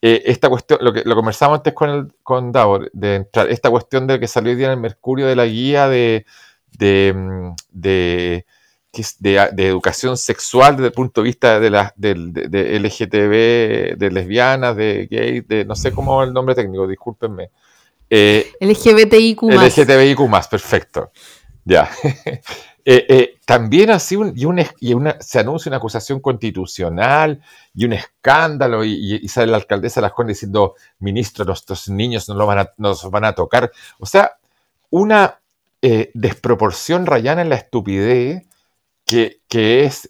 eh, esta cuestión, lo que lo conversamos antes con, el, con Davor, de entrar, esta cuestión de que salió hoy día en el Mercurio de la guía de, de, mm, de, de, educación sexual desde el punto de vista de, la, de, de, LGTB, de lesbianas, de gays, de no sé cómo es el nombre técnico, discúlpenme. Eh, LGBTIQ. LGTBIQ, perfecto. Ya. Eh, eh, también así un, y, y una, se anuncia una acusación constitucional y un escándalo y, sale la alcaldesa de la Juan diciendo, ministro, nuestros niños no lo van a, nos van a tocar. O sea, una eh, desproporción rayana en la estupidez que, es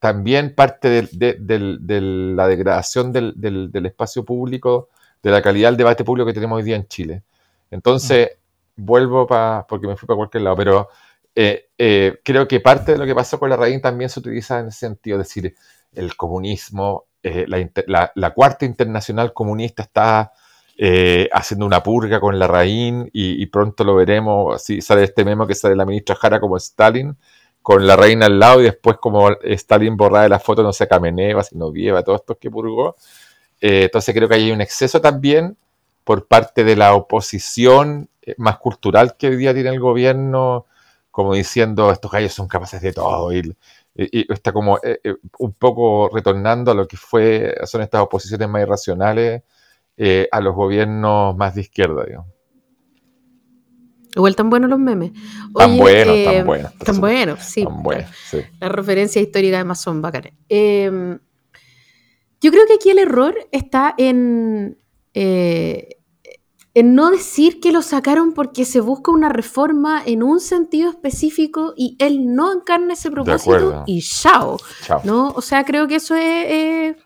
también parte de, la degradación del, espacio público, de la calidad del debate público que tenemos hoy día en Chile. Entonces, vuelvo para, porque me fui para cualquier lado, pero eh, eh, creo que parte de lo que pasó con la raíz también se utiliza en ese sentido, es decir, el comunismo, eh, la, cuarta internacional comunista está haciendo una purga con la raíz y, pronto lo veremos, así sale este memo que sale la ministra Jara como Stalin, con la reina al lado y después como Stalin borra de la foto, no sé, Kameneva, Vieva, todos estos que purgó. entonces creo que hay un exceso también por parte de la oposición más cultural que hoy día tiene el gobierno como diciendo estos gallos son capaces de todo y, está como eh, eh, un poco retornando a lo que fue son estas oposiciones más irracionales eh, a los gobiernos más de izquierda, digamos. Igual tan buenos los memes. tan buenos, tan buenos. Tan buenos, sí. Tan buenos, sí. La referencia histórica además son bacanes. Em, yo creo que aquí el error está en, en no decir que lo sacaron porque se busca una reforma en un sentido específico y él no encarna ese propósito y chao, ¿no? O sea, creo que eso es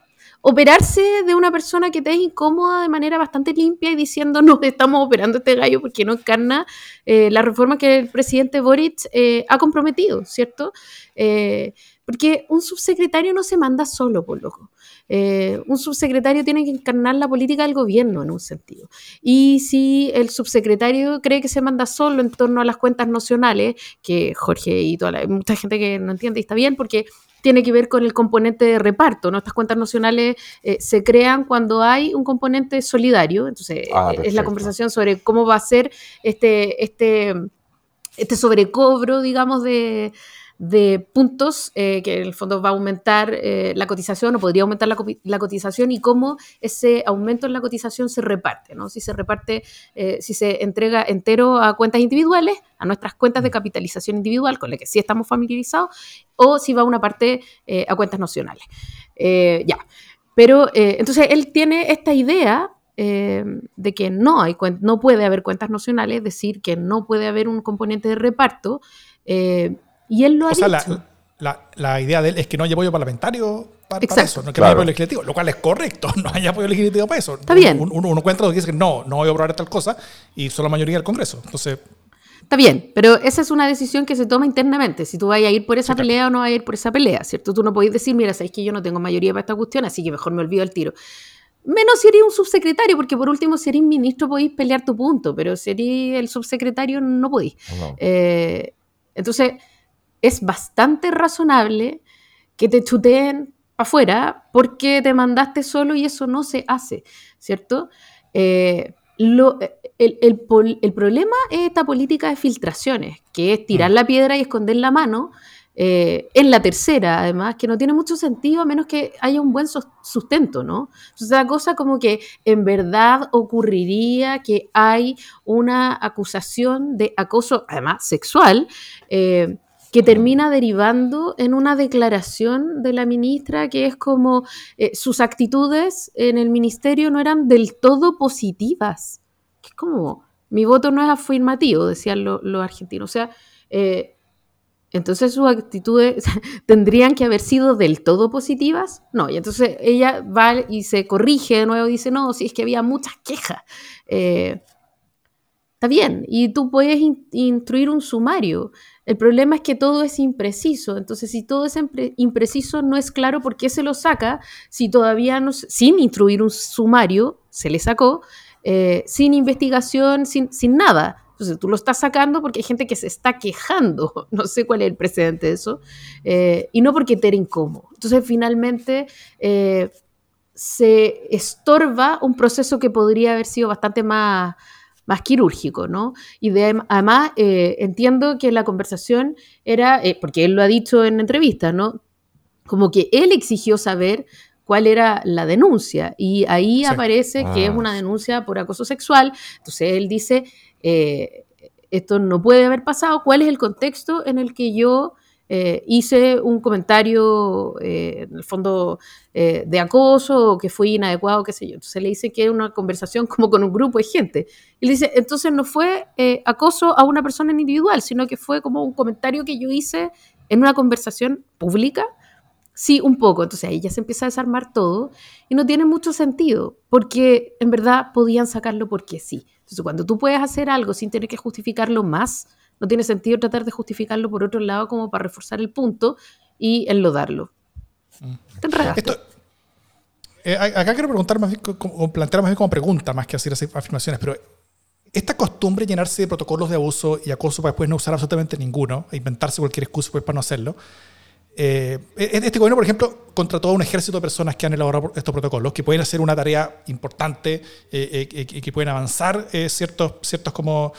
operarse de una persona que te es incómoda de manera bastante limpia y diciendo no estamos operando este gallo porque no encarna eh, la reforma que el presidente Boric eh, ha comprometido, ¿cierto? Eh, porque un subsecretario no se manda solo, por loco. Eh, un subsecretario tiene que encarnar la política del gobierno en un sentido. Y si el subsecretario cree que se manda solo en torno a las cuentas nacionales, que Jorge y toda la, mucha gente que no entiende y está bien, porque tiene que ver con el componente de reparto. ¿no? Estas cuentas nacionales eh, se crean cuando hay un componente solidario. Entonces, ah, eh, es la conversación sobre cómo va a ser este, este, este sobrecobro, digamos, de, de puntos eh, que en el fondo va a aumentar eh, la cotización o podría aumentar la, cotización y cómo ese aumento en la cotización se reparte, ¿no? Si se reparte, eh, si se entrega entero a cuentas individuales, a nuestras cuentas de mm. capitalización individual, con las que sí estamos familiarizados, o si va una parte a cuentas nacionales. ya. Pero entonces él tiene esta idea de que no, hay, no puede haber cuentas nacionales, es decir, que no puede haber un componente de reparto, y él lo ha o dicho. Sea, la, idea de él es que no haya apoyo parlamentario para, eso, no que no haya apoyo legislativo, lo cual es correcto, no haya apoyo legislativo para eso. Está bien. Uno, uno, cuenta que dice que no, no voy a aprobar tal cosa y solo la mayoría del Congreso. Entonces. Está bien, pero esa es una decisión que se toma internamente. Si tú vas a ir por esa pelea o no vas a ir por esa pelea, ¿cierto? Tú no podés decir, mira, sabéis que yo no tengo mayoría para esta cuestión, así que mejor me olvido el tiro. Menos si eres un subsecretario, porque por último, si eres ministro podéis pelear tu punto, pero si eres el subsecretario no podéis. Eh, entonces, es bastante razonable que te chuteen afuera porque te mandaste solo y eso no se hace, ¿cierto? Eh, el, problema es esta política de filtraciones, que es tirar mm. la piedra y esconder la mano, eh, en la tercera, además, que no tiene mucho sentido a menos que haya un buen sustento, ¿no? Entonces, la cosa como que en verdad ocurriría que hay una acusación de acoso, además sexual, eh, que termina derivando en una declaración de la ministra que es como eh, sus actitudes en el ministerio no eran del todo positivas. Que es como, mi voto no es afirmativo, decían los argentinos. O sea, entonces sus actitudes tendrían que haber sido del todo positivas. No, y entonces ella va y se corrige de nuevo, dice, no, si es que había muchas quejas. Eh, está bien, y tú puedes instruir un sumario. El problema es que todo es impreciso. Entonces, si todo es impreciso, no es claro por qué se lo saca, si todavía no, sin instruir un sumario, se le sacó, eh, sin investigación, sin, sin nada. Entonces tú lo estás sacando porque hay gente que se está quejando, no sé cuál es el precedente de eso, eh, y no porque te era incómodo. Entonces finalmente eh, se estorba un proceso que podría haber sido bastante más, más quirúrgico, ¿no? Y de, además eh, entiendo que la conversación era, porque él lo ha dicho en entrevistas, ¿no? Como que él exigió saber cuál era la denuncia y ahí aparece que es ah. una denuncia por acoso sexual. Entonces él dice, eh, esto no puede haber pasado, cuál es el contexto en el que yo eh, hice un comentario, eh, en el fondo, de acoso o que fui inadecuado, qué sé yo. Entonces le dice que era una conversación como con un grupo de gente. Y le dice, entonces no fue acoso a una persona individual, sino que fue como un comentario que yo hice en una conversación pública Sí, un poco. Entonces ahí ya se empieza a desarmar todo y no tiene mucho sentido, porque en verdad podían sacarlo porque sí. Entonces cuando tú puedes hacer algo sin tener que justificarlo más, no tiene sentido tratar de justificarlo por otro lado como para reforzar el punto y enlodarlo. Mm. Esto, eh, acá quiero preguntar más bien, plantear más bien como pregunta, más que hacer afirmaciones, pero esta costumbre de llenarse de protocolos de abuso y acoso para después no usar absolutamente ninguno, e inventarse cualquier excusa pues, para no hacerlo, eh, e-, este gobierno, por ejemplo, contrató a un ejército de personas que han elaborado estos protocolos, que pueden hacer una tarea importante eh, eh, y que pueden avanzar ciertos, ciertos como,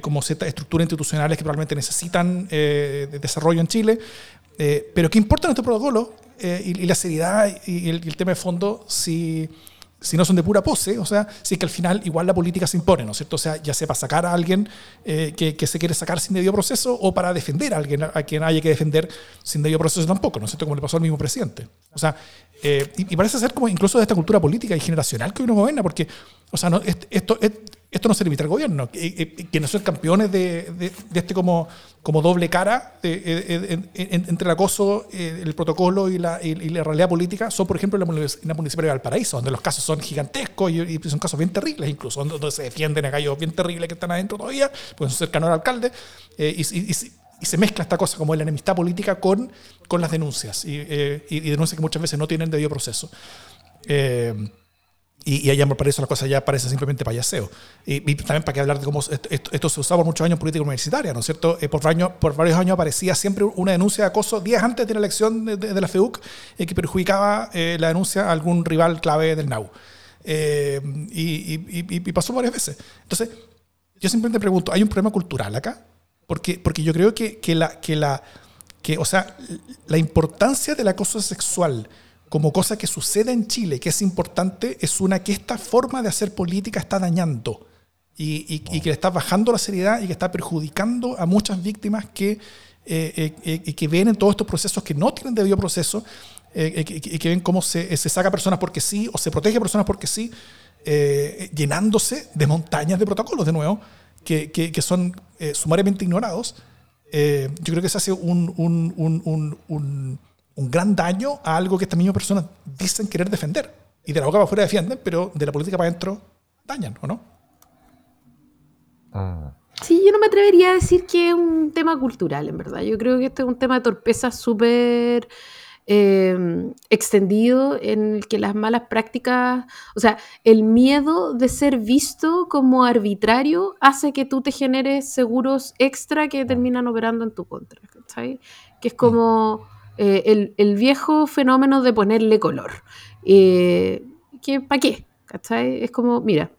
como ciertas estructuras institucionales que probablemente necesitan desarrollo en Chile. pero ¿qué importan estos protocolos y, la seriedad y el, y el tema de fondo si si no son de pura pose, o sea, si es que al final igual la política se impone, ¿no es cierto? O sea, ya sea para sacar a alguien eh, que, se quiere sacar sin debido proceso o para defender a alguien a quien haya que defender sin debido proceso tampoco, ¿no es cierto? Como le pasó al mismo presidente. O sea, eh, y, parece ser como incluso de esta cultura política y generacional que uno gobierna, porque, o sea, no, esto, esto no se limita al gobierno, que, no son campeones de, este como, como doble cara entre el acoso, eh, el protocolo y la, la, realidad política, son por ejemplo en la, Municipalidad de Valparaíso, donde los casos son gigantescos y, son casos bien terribles incluso, donde, se defienden a gallos bien terribles que están adentro todavía, pues son cercanos al alcalde, eh, y, se mezcla esta cosa como la enemistad política con, con las denuncias, y, eh, denuncias que muchas veces no tienen debido proceso. Y, allá por eso la cosa ya parece simplemente payaseo. Y, también para que hablar de cómo esto, se usaba por muchos años en política universitaria, ¿no es cierto? Eh, por, por varios años aparecía siempre una denuncia de acoso días antes de la elección de, la FEUC eh, que perjudicaba eh, la denuncia a algún rival clave del NAU. y, pasó varias veces. Entonces, yo simplemente pregunto, ¿hay un problema cultural acá? Porque, porque yo creo que, que la, que la que, o sea, la importancia del acoso sexual como cosa que sucede en Chile, que es importante, es una que esta forma de hacer política está dañando y, que le está bajando la seriedad y que está perjudicando a muchas víctimas que, eh, eh, eh, que ven en todos estos procesos que no tienen debido proceso y que ven cómo se, se, saca personas porque sí o se protege a personas porque sí, llenándose de montañas de protocolos de nuevo, que, que son sumariamente ignorados. yo creo que se hace un, un, un un gran daño a algo que estas mismas personas dicen querer defender. Y de la boca para afuera defienden, pero de la política para adentro dañan, ¿o no? Ah. Sí, yo no me atrevería a decir que es un tema cultural, en verdad. Yo creo que este es un tema de torpeza súper em, extendido en el que las malas prácticas, o sea, el miedo de ser visto como arbitrario hace que tú te generes seguros extra que terminan operando en tu contra, ¿sabes? Que es como eh, el, viejo fenómeno de ponerle color. Eh, ¿Para qué? Es como, mira,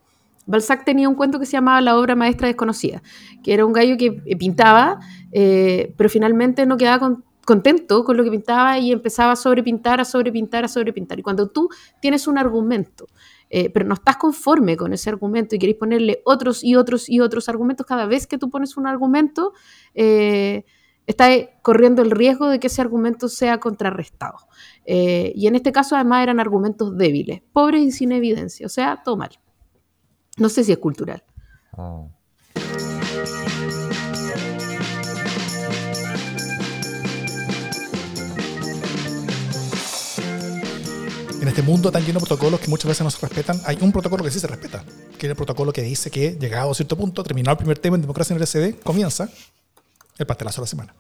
Balzac tenía un cuento que se llamaba La obra maestra desconocida, que era un gallo que pintaba, eh, pero finalmente no quedaba contento con lo que pintaba y empezaba a sobrepintar, a sobrepintar, a sobrepintar. Y cuando tú tienes un argumento, eh, pero no estás conforme con ese argumento y queréis ponerle otros y otros y otros argumentos, cada vez que tú pones un argumento, eh, estás corriendo el riesgo de que ese argumento sea contrarrestado. Eh, y en este caso además eran argumentos débiles, pobres y sin evidencia, o sea, todo mal. No sé si es cultural. Ah. en este mundo tan lleno de protocolos que muchas veces no se respetan, hay un protocolo que sí se respeta, que es el protocolo que dice que llegado a cierto punto, terminado el primer tema en democracia en el SD, comienza el pastelazo de la semana.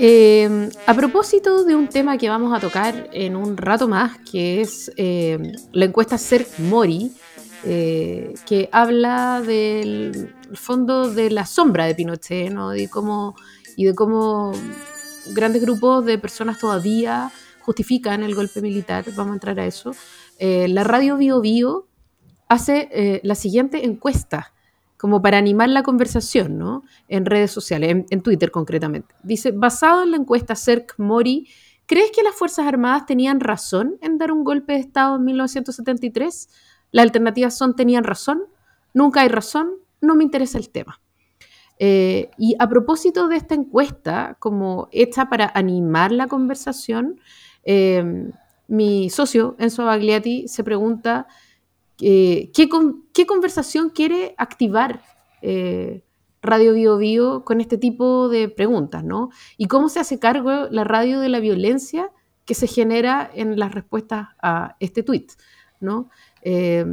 Eh, a propósito de un tema que vamos a tocar en un rato más, que es eh, la encuesta CERC Mori, eh, que habla del fondo de la sombra de Pinochet, cómo, y de cómo grandes grupos de personas todavía justifican el golpe militar, vamos a entrar a eso. Eh, la radio Bio Bio hace eh, la siguiente encuesta, como para animar la conversación, ¿no? En redes sociales, en, Twitter concretamente. Dice, basado en la encuesta CERC Mori, ¿crees que las Fuerzas Armadas tenían razón en dar un golpe de Estado en 1973? Las alternativas son tenían razón, nunca hay razón, no me interesa el tema. Eh, y a propósito de esta encuesta, como hecha para animar la conversación, eh, mi socio Enzo Bagliati se pregunta eh, ¿qué, ¿qué, conversación quiere activar Radio Bio Bio con este tipo de preguntas, ¿no? Y cómo se hace cargo la radio de la violencia que se genera en las respuestas a este tuit, ¿no? Eh,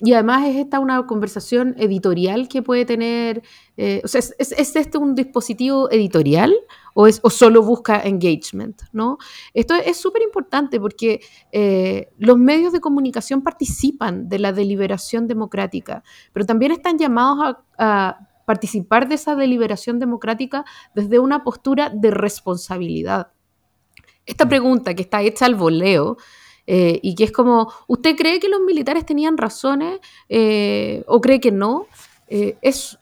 y además es esta una conversación editorial que puede tener, eh, o sea, ¿es, ¿es, este un dispositivo editorial o, es, o solo busca engagement? ¿no? Esto es súper importante porque eh, los medios de comunicación participan de la deliberación democrática, pero también están llamados a, a participar de esa deliberación democrática desde una postura de responsabilidad. Esta mm. pregunta que está hecha al voleo, eh, y que es como, ¿usted cree que los militares tenían razones eh, o cree que no? Eh, es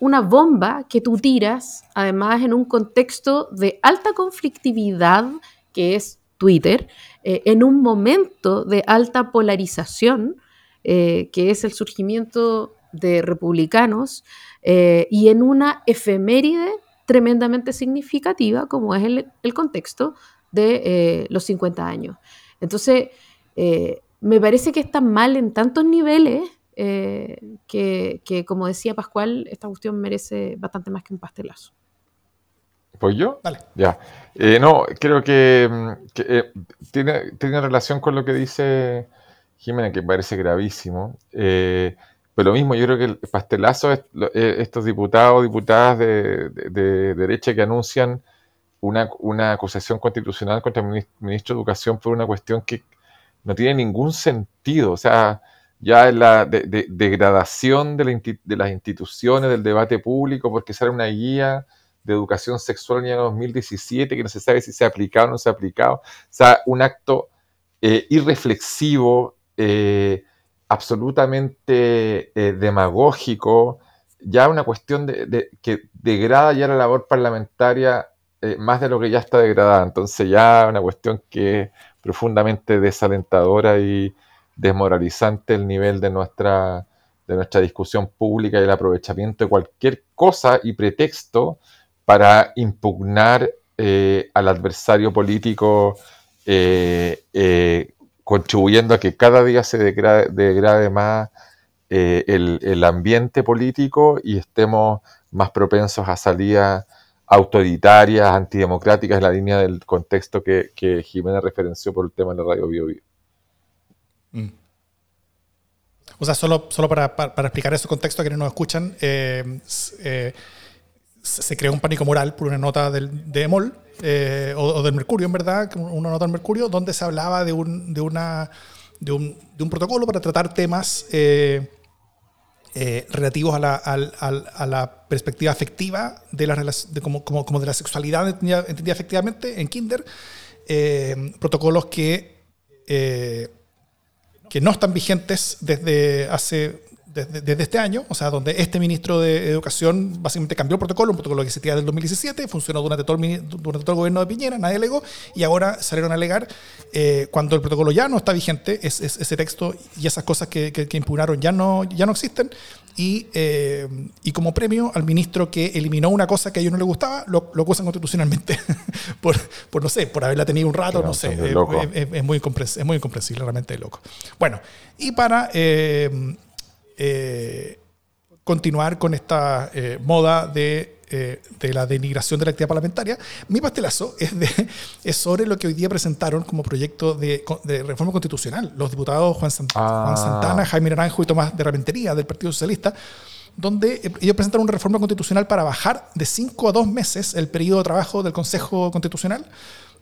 una bomba que tú tiras, además en un contexto de alta conflictividad, que es Twitter, en un momento de alta polarización, que es el surgimiento de republicanos, y en una efeméride tremendamente significativa, como es el, el contexto de los 50 años. Entonces, eh, me parece que está mal en tantos niveles eh, que, como decía Pascual, esta cuestión merece bastante más que un pastelazo. ¿Pues yo? Vale. Ya. Eh, no, creo que, mm, tiene, tiene, relación con lo que dice Jimena, que parece gravísimo. pero lo mismo, yo creo que el pastelazo es estos diputados, diputadas de, de, derecha que anuncian una, acusación constitucional contra el ministro de Educación por una cuestión que no tiene ningún sentido. O sea, ya es la degradación de, las instituciones, del debate público, porque sale una guía de educación sexual en el año 2017 que no se sabe si se ha aplicado o no se ha aplicado. O sea, un acto eh, irreflexivo, eh, absolutamente eh, demagógico, ya una cuestión de, que degrada ya la labor parlamentaria eh, más de lo que ya está degradada. Entonces ya una cuestión que es profundamente desalentadora y desmoralizante el nivel de nuestra, de nuestra discusión pública y el aprovechamiento de cualquier cosa y pretexto para impugnar eh, al adversario político, eh, contribuyendo a que cada día se degrade, más el, el, ambiente político y estemos más propensos a salir autoritarias, antidemocráticas, en la línea del contexto que, que Jimena referenció por el tema de la radio Bio, mm. O sea, solo, solo para, para, explicar ese contexto a quienes nos escuchan, eh, eh, se creó un pánico moral por una nota del, de EMOL, eh, o, del Mercurio, en verdad, una nota del Mercurio, donde se hablaba de un, de una, de un, de un protocolo para tratar temas relativos a la, perspectiva afectiva de la de como, de la sexualidad entendida, entendida efectivamente en Kinder, eh, protocolos que, eh, que no están vigentes desde hace desde, este año, o sea, donde este ministro de Educación básicamente cambió el protocolo, un protocolo que existía del 2017, funcionó durante todo, el, durante todo el gobierno de Piñera, nadie alegó, y ahora salieron a alegar eh, cuando el protocolo ya no está vigente, es, ese texto y esas cosas que, que, impugnaron ya no, ya no existen, y, eh, y, como premio al ministro que eliminó una cosa que a ellos no les gustaba, lo, lo acusan constitucionalmente por, por, no sé, por haberla tenido un rato, no sé, es, muy es muy incomprensible, realmente loco. Bueno, y para... Eh, eh, continuar con esta eh, moda eh, de, la denigración de la actividad parlamentaria. Mi pastelazo es, de, es sobre lo que hoy día presentaron como proyecto de, reforma constitucional los diputados Juan, ah. Santana, Jaime Naranjo y Tomás de Rapentería del Partido Socialista, donde ellos presentaron una reforma constitucional para bajar de cinco a dos meses el periodo de trabajo del Consejo Constitucional.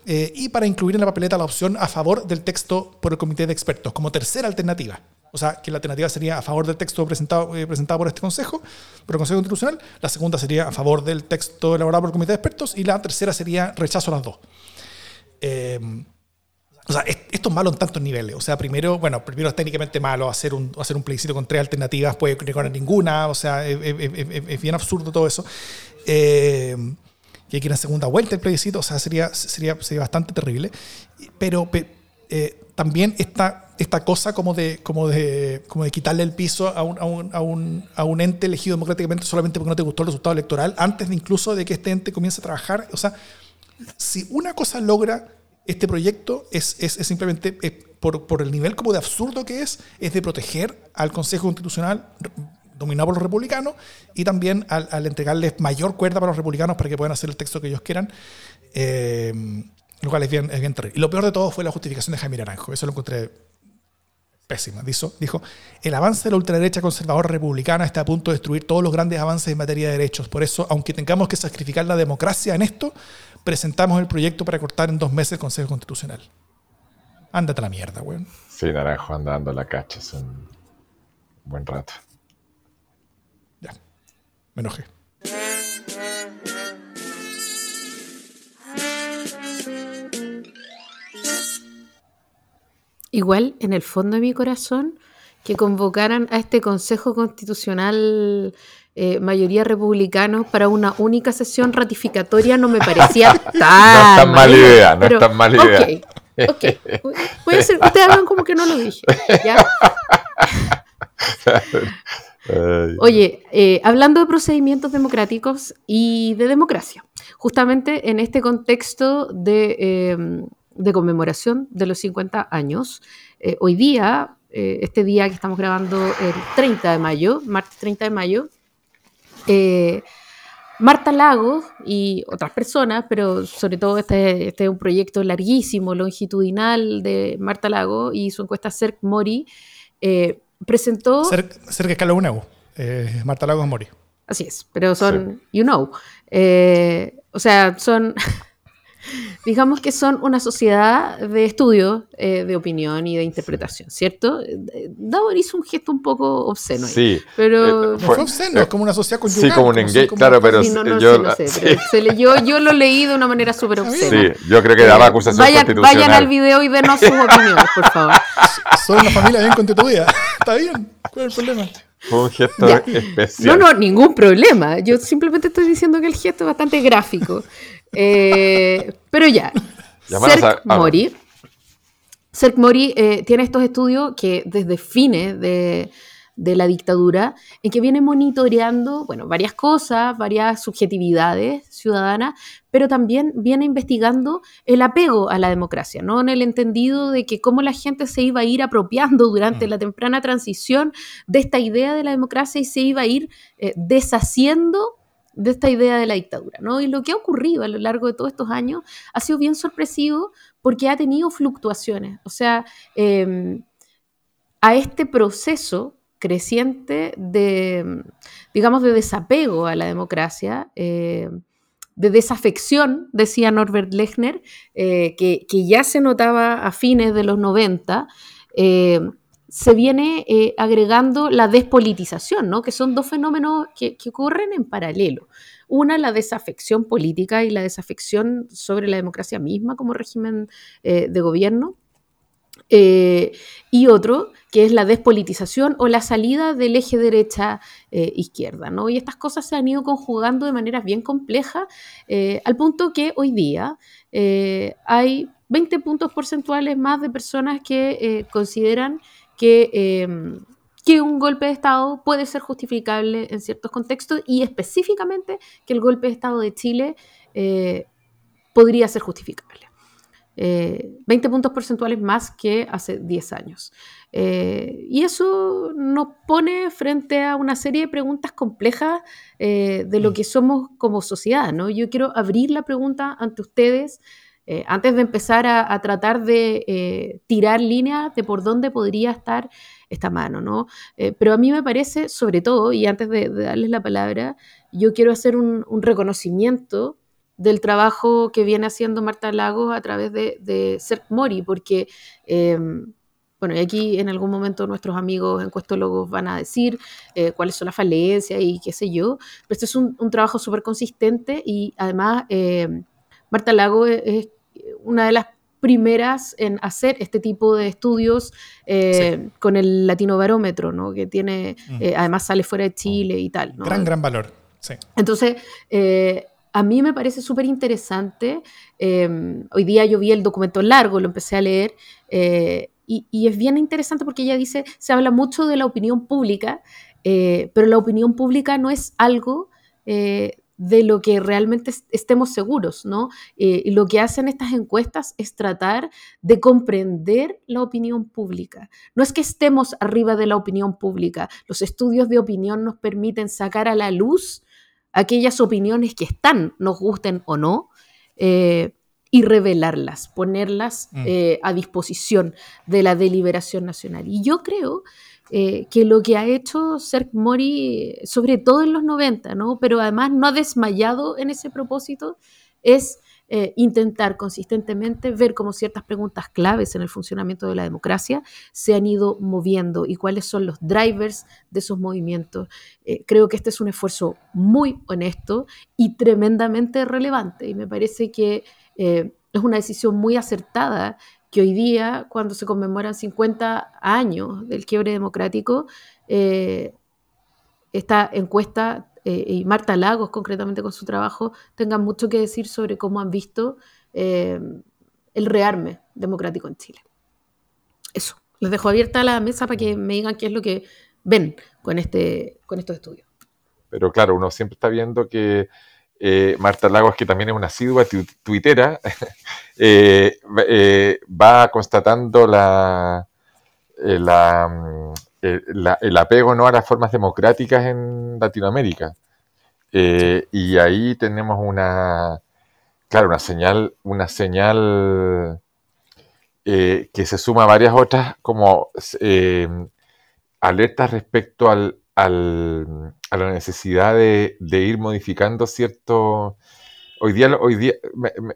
y para incluir en la papeleta la opción a favor del texto por el Comité de Expertos, como tercera alternativa. O sea, que la alternativa sería a favor del texto presentado, eh, presentado por este Consejo, por el Consejo Constitucional. La segunda sería a favor del texto elaborado por el Comité de Expertos. Y la tercera sería rechazo a las dos. Eh, o sea, esto es malo en tantos niveles. O sea, primero, bueno, primero es técnicamente malo hacer un, hacer un plebiscito con tres alternativas, puede a ninguna. O sea, es, bien absurdo todo eso. Eh, y hay que en segunda vuelta el plebiscito. O sea, sería, sería, sería bastante terrible. Pero eh, también esta, esta cosa como de, como, de, como de quitarle el piso a un, a, un, a, un, a un ente elegido democráticamente solamente porque no te gustó el resultado electoral, antes de incluso de que este ente comience a trabajar. O sea, si una cosa logra este proyecto es, es, simplemente por, por, el nivel como de absurdo que es, es de proteger al Consejo Constitucional dominado por los republicanos y también al, al entregarles mayor cuerda para los republicanos para que puedan hacer el texto que ellos quieran. Eh, lo cual es bien, es bien terrible. Y lo peor de todo fue la justificación de Jaime Naranjo. Eso lo encontré pésima. Dijo, dijo, el avance de la ultraderecha conservadora republicana está a punto de destruir todos los grandes avances en materia de derechos. Por eso, aunque tengamos que sacrificar la democracia en esto, presentamos el proyecto para cortar en dos meses el Consejo Constitucional. Ándate a la mierda, weón. Sí, Naranjo anda dando la cacha hace un buen rato. Ya, me enojé. Igual, en el fondo de mi corazón, que convocaran a este Consejo Constitucional eh, mayoría republicano para una única sesión ratificatoria no me parecía tan, no es tan mala idea, no es tan mala idea. Ok, ok. Puede ser, ustedes hagan como que no lo dije. ¿ya? Oye, eh, hablando de procedimientos democráticos y de democracia, justamente en este contexto de eh, de conmemoración de los 50 años. Eh, hoy día, eh, este día que estamos grabando el 30 de mayo, martes 30 de mayo, eh, Marta Lagos y otras personas, pero sobre todo este, este, es un proyecto larguísimo, longitudinal de Marta Lagos y su encuesta CERC Mori, presentó... CERC, CERC Escala UNEU, Marta Lagos Mori. Así es, pero son, you know, o sea, son... digamos que son una sociedad de estudio, eh, de opinión y de interpretación, ¿cierto? Davor hizo un gesto un poco obsceno. Ahí, sí. Pero... Eh, fue, obsceno, es como una sociedad conyugal. Sí, como un engage, claro, pero sí, no, no, yo, no sé, pero se leyó, yo lo leí de una manera súper obscena. Sí, yo creo que daba acusación vayan, Vayan al video y denos sus opiniones, por favor. Soy una familia bien constituida. Está bien, ¿cuál es el problema? Fue un gesto especial. No, no, ningún problema. Yo simplemente estoy diciendo que el gesto es bastante gráfico. Eh, pero ya, Serk Mori, Mori eh, tiene estos estudios que desde fines de, la dictadura, en que viene monitoreando, bueno, varias cosas, varias subjetividades ciudadanas, pero también viene investigando el apego a la democracia, ¿no? En el entendido de que cómo la gente se iba a ir apropiando durante mm. la temprana transición de esta idea de la democracia y se iba a ir eh, deshaciendo de esta idea de la dictadura, ¿no? Y lo que ha ocurrido a lo largo de todos estos años ha sido bien sorpresivo porque ha tenido fluctuaciones. O sea, em, a este proceso creciente de, digamos, de desapego a la democracia, eh, de desafección, decía Norbert Lechner, eh, que, que, ya se notaba a fines de los 90, se viene eh, agregando la despolitización, ¿no? que son dos fenómenos que, ocurren en paralelo. Una, la desafección política y la desafección sobre la democracia misma como régimen eh, de gobierno. Eh, y otro, que es la despolitización o la salida del eje derecha-izquierda. ¿no? Y estas cosas se han ido conjugando de maneras bien complejas, al punto que hoy día hay 20 puntos porcentuales más de personas que consideran que em, que un golpe de Estado puede ser justificable en ciertos contextos y específicamente que el golpe de Estado de Chile eh, podría ser justificable. 20 eh, puntos porcentuales más que hace 10 años. Eh, y eso nos pone frente a una serie de preguntas complejas de lo que somos como sociedad. ¿no? Yo quiero abrir la pregunta ante ustedes eh, antes de empezar a, tratar de eh, tirar líneas de por dónde podría estar esta mano, ¿no? Eh, pero a mí me parece, sobre todo, y antes de, darles la palabra, yo quiero hacer un, reconocimiento del trabajo que viene haciendo Marta Lagos a través de, de Mori, porque, em, bueno, y aquí en algún momento nuestros amigos encuestólogos van a decir cuáles son las falencias y qué sé yo, pero este es un, trabajo súper consistente y además em, Marta Lagos es una de las primeras en hacer este tipo de estudios eh, con el Latino Barómetro, ¿no? que tiene, mm. eh, además sale fuera de Chile y tal. Gran, gran valor. Sí. Entonces, eh, a mí me parece súper interesante. hoy día yo vi el documento largo, lo empecé a leer, y, y, es bien interesante porque ella dice, se habla mucho de la opinión pública, pero la opinión pública no es algo de lo que realmente estemos seguros, ¿no? Eh, lo que hacen estas encuestas es tratar de comprender la opinión pública. No es que estemos arriba de la opinión pública, los estudios de opinión nos permiten sacar a la luz aquellas opiniones que están, nos gusten o no, eh, y revelarlas, ponerlas mm. eh, a disposición de la deliberación nacional. Y yo creo eh, que lo que ha hecho Serg Mori, sobre todo en los 90, ¿no? pero además no ha desmayado en ese propósito, es eh, intentar consistentemente ver cómo ciertas preguntas claves en el funcionamiento de la democracia se han ido moviendo y cuáles son los drivers de esos movimientos. Eh, creo que este es un esfuerzo muy honesto y tremendamente relevante y me parece que es una decisión muy acertada que hoy día, cuando se conmemoran 50 años del quiebre democrático, eh, esta encuesta eh, y Marta Lagos, concretamente con su trabajo, tengan mucho que decir sobre cómo han visto eh, el rearme democrático en Chile. Eso, les dejo abierta la mesa para que me digan qué es lo que ven con, este, con estos estudios. Pero claro, uno siempre está viendo que eh, Marta Lagos, que también es una asidua tuitera, eh, eh, va constatando la, mm, el apego ¿no? a las formas democráticas en Latinoamérica. y ahí tenemos una, claro, una señal, una señal que se suma a varias otras como alertas respecto al, a la necesidad de, ir modificando cierto... Hoy día, hoy día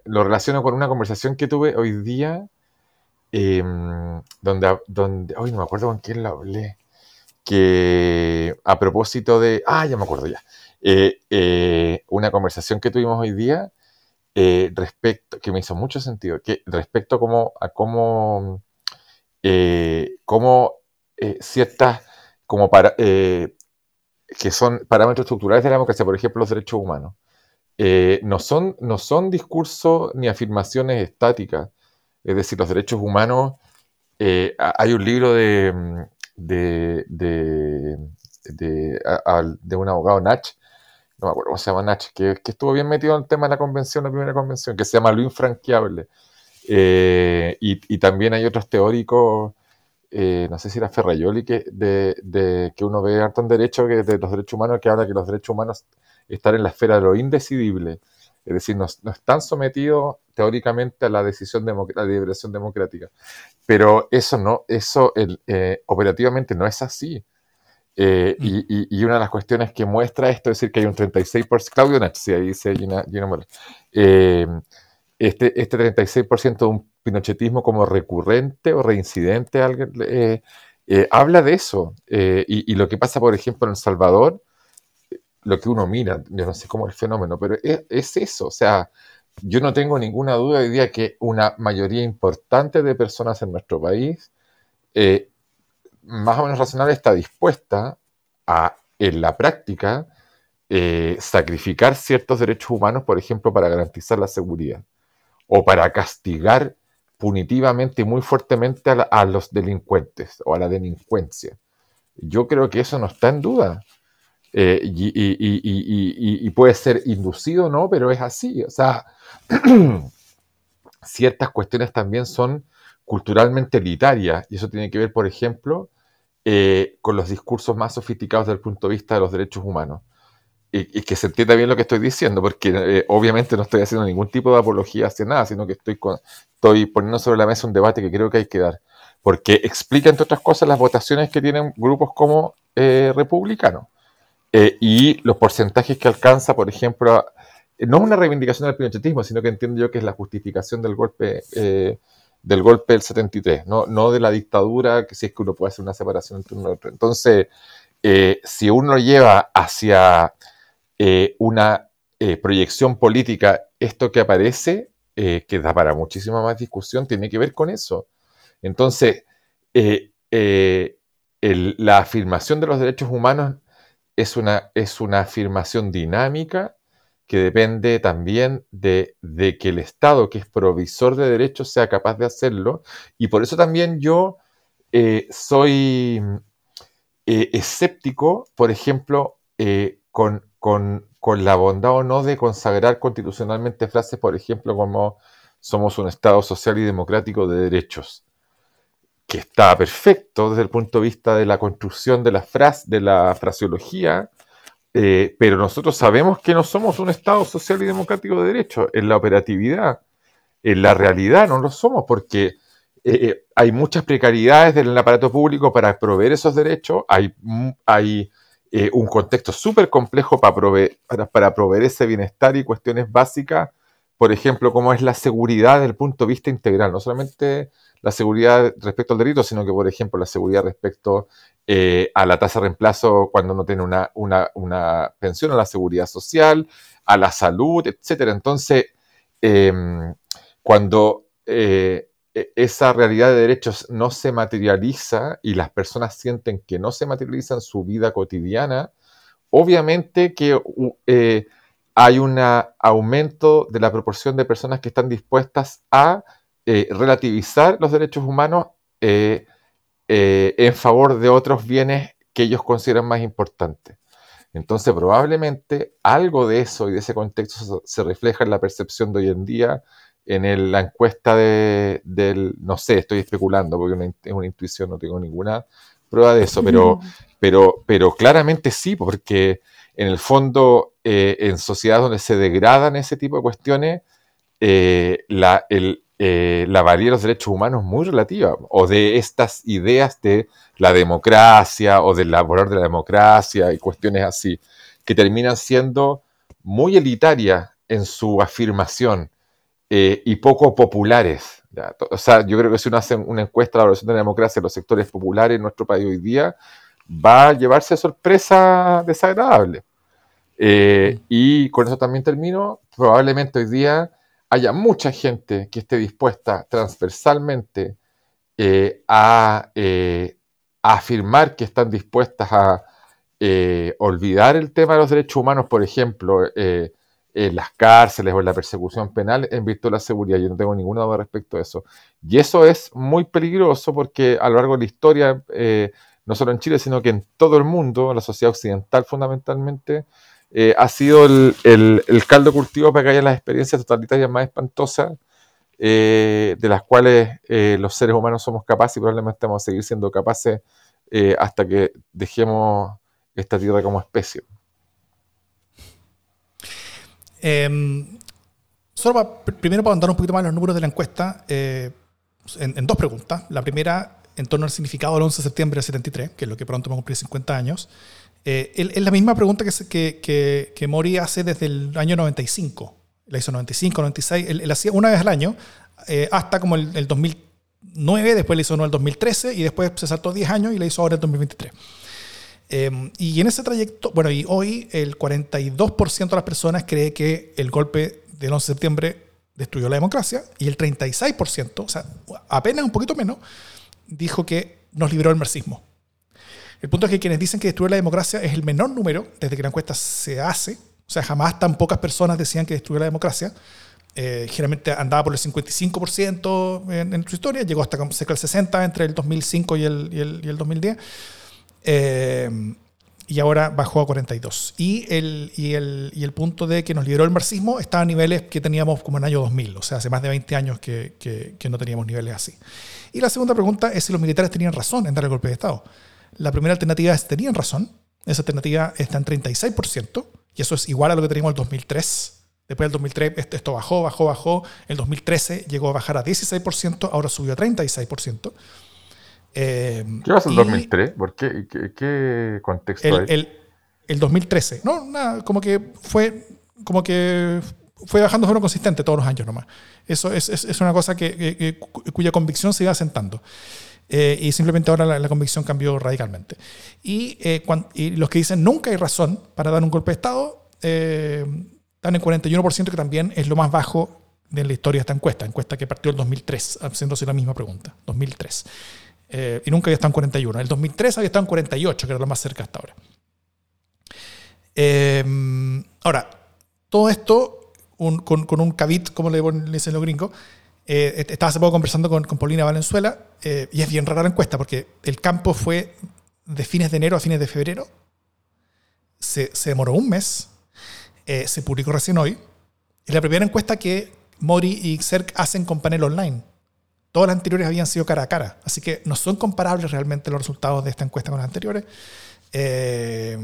lo relaciono con una conversación que tuve hoy día, em, donde, donde, hoy no me acuerdo con quién lo hablé, que a propósito de, ah, ya me acuerdo ya, eh, eh, una conversación que tuvimos hoy día eh, respecto, que me hizo mucho sentido, que respecto a cómo, a cómo, cómo ciertas como para, eh, que son parámetros estructurales de la democracia, por ejemplo, los derechos humanos, eh, no, son, no son discursos ni afirmaciones estáticas. Es decir, los derechos humanos, eh, hay un libro de, de, de, de, un abogado Nach, no me acuerdo cómo se llama Nach, que, que, estuvo bien metido en el tema de la convención, la primera convención, que se llama Lo Infranqueable. y, y, también hay otros teóricos eh, no sé si era Ferrayoli, que, de, que uno ve harto en derecho, que de los derechos humanos, que habla que los derechos humanos están en la esfera de lo indecidible, es decir, no, están sometidos teóricamente a la decisión de la liberación democrática. Pero eso no, eso eh, operativamente no es así. Eh, mm. y, una de las cuestiones que muestra esto es decir que hay un 36%, Claudio ahí dice Gina, Gina este, este 36% de un pinochetismo como recurrente o reincidente, eh, eh, habla de eso. Eh, y, lo que pasa, por ejemplo, en El Salvador, lo que uno mira, yo no sé cómo es el fenómeno, pero es, eso. O sea, yo no tengo ninguna duda hoy día que una mayoría importante de personas en nuestro país, eh, más o menos razonable, está dispuesta a, en la práctica, eh, sacrificar ciertos derechos humanos, por ejemplo, para garantizar la seguridad o para castigar punitivamente y muy fuertemente a, los delincuentes o a la delincuencia. Yo creo que eso no está en duda. Eh, y, puede ser inducido, ¿no? Pero es así. O sea, ciertas cuestiones también son culturalmente elitarias y eso tiene que ver, por ejemplo, eh, con los discursos más sofisticados desde el punto de vista de los derechos humanos y, que se entienda bien lo que estoy diciendo, porque eh, obviamente no estoy haciendo ningún tipo de apología hacia nada, sino que estoy, estoy poniendo sobre la mesa un debate que creo que hay que dar, porque explica, entre otras cosas, las votaciones que tienen grupos como eh, republicanos eh, y los porcentajes que alcanza, por ejemplo, no es una reivindicación del pinochetismo, sino que entiendo yo que es la justificación del golpe del golpe del 73, no, no de la dictadura, que si es que uno puede hacer una separación entre uno y otro. Entonces, si uno lleva hacia eh, una eh, proyección política, esto que aparece, eh, que da para muchísima más discusión, tiene que ver con eso. Entonces, la afirmación de los derechos humanos es una, es una afirmación dinámica que depende también de, de, que el Estado, que es provisor de derechos, sea capaz de hacerlo. Y por eso también yo soy escéptico, por ejemplo, con con, la bondad o no de consagrar constitucionalmente frases, por ejemplo, como somos un Estado social y democrático de derechos, que está perfecto desde el punto de vista de la construcción de la, frase, de la fraseología, eh, pero nosotros sabemos que no somos un Estado social y democrático de derechos. En la operatividad, en la realidad no lo somos, porque eh, eh, hay muchas precariedades del aparato público para proveer esos derechos, hay, hay eh, un contexto súper complejo para proveer, para, proveer ese bienestar y cuestiones básicas, por ejemplo, como es la seguridad desde el punto de vista integral, no solamente la seguridad respecto al delito, sino que, por ejemplo, la seguridad respecto eh, a la tasa de reemplazo cuando no tiene una, una, pensión, a la seguridad social, a la salud, etc. Entonces, em, cuando eh, esa realidad de derechos no se materializa y las personas sienten que no se materializa en su vida cotidiana, obviamente que eh, hay un aumento de la proporción de personas que están dispuestas a eh, relativizar los derechos humanos eh, en favor de otros bienes que ellos consideran más importantes. Entonces, probablemente algo de eso y de ese contexto se refleja en la percepción de hoy en día en la encuesta de, del, no sé, estoy especulando porque es una intuición, no tengo ninguna prueba de eso, pero, pero, pero claramente sí, porque en el fondo, eh, en sociedades donde se degradan ese tipo de cuestiones, eh, la, el, eh, la valía de los derechos humanos es muy relativa, o de estas ideas de la democracia o del labor de la democracia y cuestiones así, que terminan siendo muy elitarias en su afirmación eh, y poco populares. O sea, yo creo que si uno hace una encuesta de la evaluación de la democracia en los sectores populares en nuestro país hoy día, va a llevarse sorpresa desagradable. Eh, y con eso también termino. Probablemente hoy día haya mucha gente que esté dispuesta transversalmente eh, a, a, afirmar que están dispuestas a olvidar el tema de los derechos humanos, por ejemplo, en las cárceles o en la persecución penal en virtud de la seguridad. Yo no tengo ninguna duda respecto a eso. Y eso es muy peligroso porque a lo largo de la historia, eh, no solo en Chile, sino que en todo el mundo, la sociedad occidental fundamentalmente, eh, ha sido el, caldo cultivo para que haya las experiencias totalitarias más espantosas eh, de las cuales los seres humanos somos capaces y probablemente vamos a seguir siendo capaces hasta que dejemos esta tierra como especie. Em, solo primero para andar un poquito más los números de la encuesta, eh, en, dos preguntas. La primera, en torno al significado del 11 de septiembre del 73, que es lo que pronto va a cumplir 50 años. Eh, es la misma pregunta que, que, que, Mori hace desde el año 95. La hizo 95, 96. Él, hacía una vez al año, eh, hasta como el, el 2009, después le hizo en el 2013 y después se saltó 10 años y le hizo ahora en el 2023. Em, y en ese trayecto, bueno, y hoy el 42% de las personas cree que el golpe del 11 de septiembre destruyó la democracia, y el 36%, o sea, apenas un poquito menos, dijo que nos liberó el marxismo. El punto es que quienes dicen que destruyó la democracia es el menor número desde que la encuesta se hace, o sea, jamás tan pocas personas decían que destruyó la democracia. Eh, generalmente andaba por el 55% en, en, su historia, llegó hasta cerca del 60% entre el 2005 y el, y el, y el 2010. Eh, y ahora bajó a 42. Y el, y, el, y el punto de que nos liberó el marxismo está a niveles que teníamos como en el año 2000, o sea, hace más de 20 años que, que, que, no teníamos niveles así. Y la segunda pregunta es si los militares tenían razón en dar el golpe de Estado. La primera alternativa es tenían razón, esa alternativa está en 36%, y eso es igual a lo que teníamos en el 2003. Después del 2003 esto bajó, bajó, bajó. El 2013 llegó a bajar a 16%, ahora subió a 36%. Eh, ¿Qué pasó en el 2003? ¿Por qué? ¿Qué, qué contexto el, hay? El, el, 2013. No, nada, como que fue como que fue bajando de forma consistente todos los años nomás. Eso es, es, es una cosa que, que, cuya convicción se iba asentando. Eh, y simplemente ahora la, la, convicción cambió radicalmente. Y, eh, cuando, y, los que dicen nunca hay razón para dar un golpe de Estado, eh, están en 41%, que también es lo más bajo de la historia de esta encuesta, encuesta que partió en 2003, haciéndose la misma pregunta, 2003. Eh, y nunca había estado en 41. En el 2003 había estado en 48, que era lo más cerca hasta ahora. Eh, ahora, todo esto un, con, con, un cabit, como le dicen los gringos, eh, estaba hace poco conversando con, con Paulina Valenzuela, eh, y es bien rara la encuesta, porque el campo fue de fines de enero a fines de febrero, se, se demoró un mes, eh, se publicó recién hoy, y la primera encuesta que Mori y CERC hacen con panel online. Todas las anteriores habían sido cara a cara, así que no son comparables realmente los resultados de esta encuesta con las anteriores. Eh,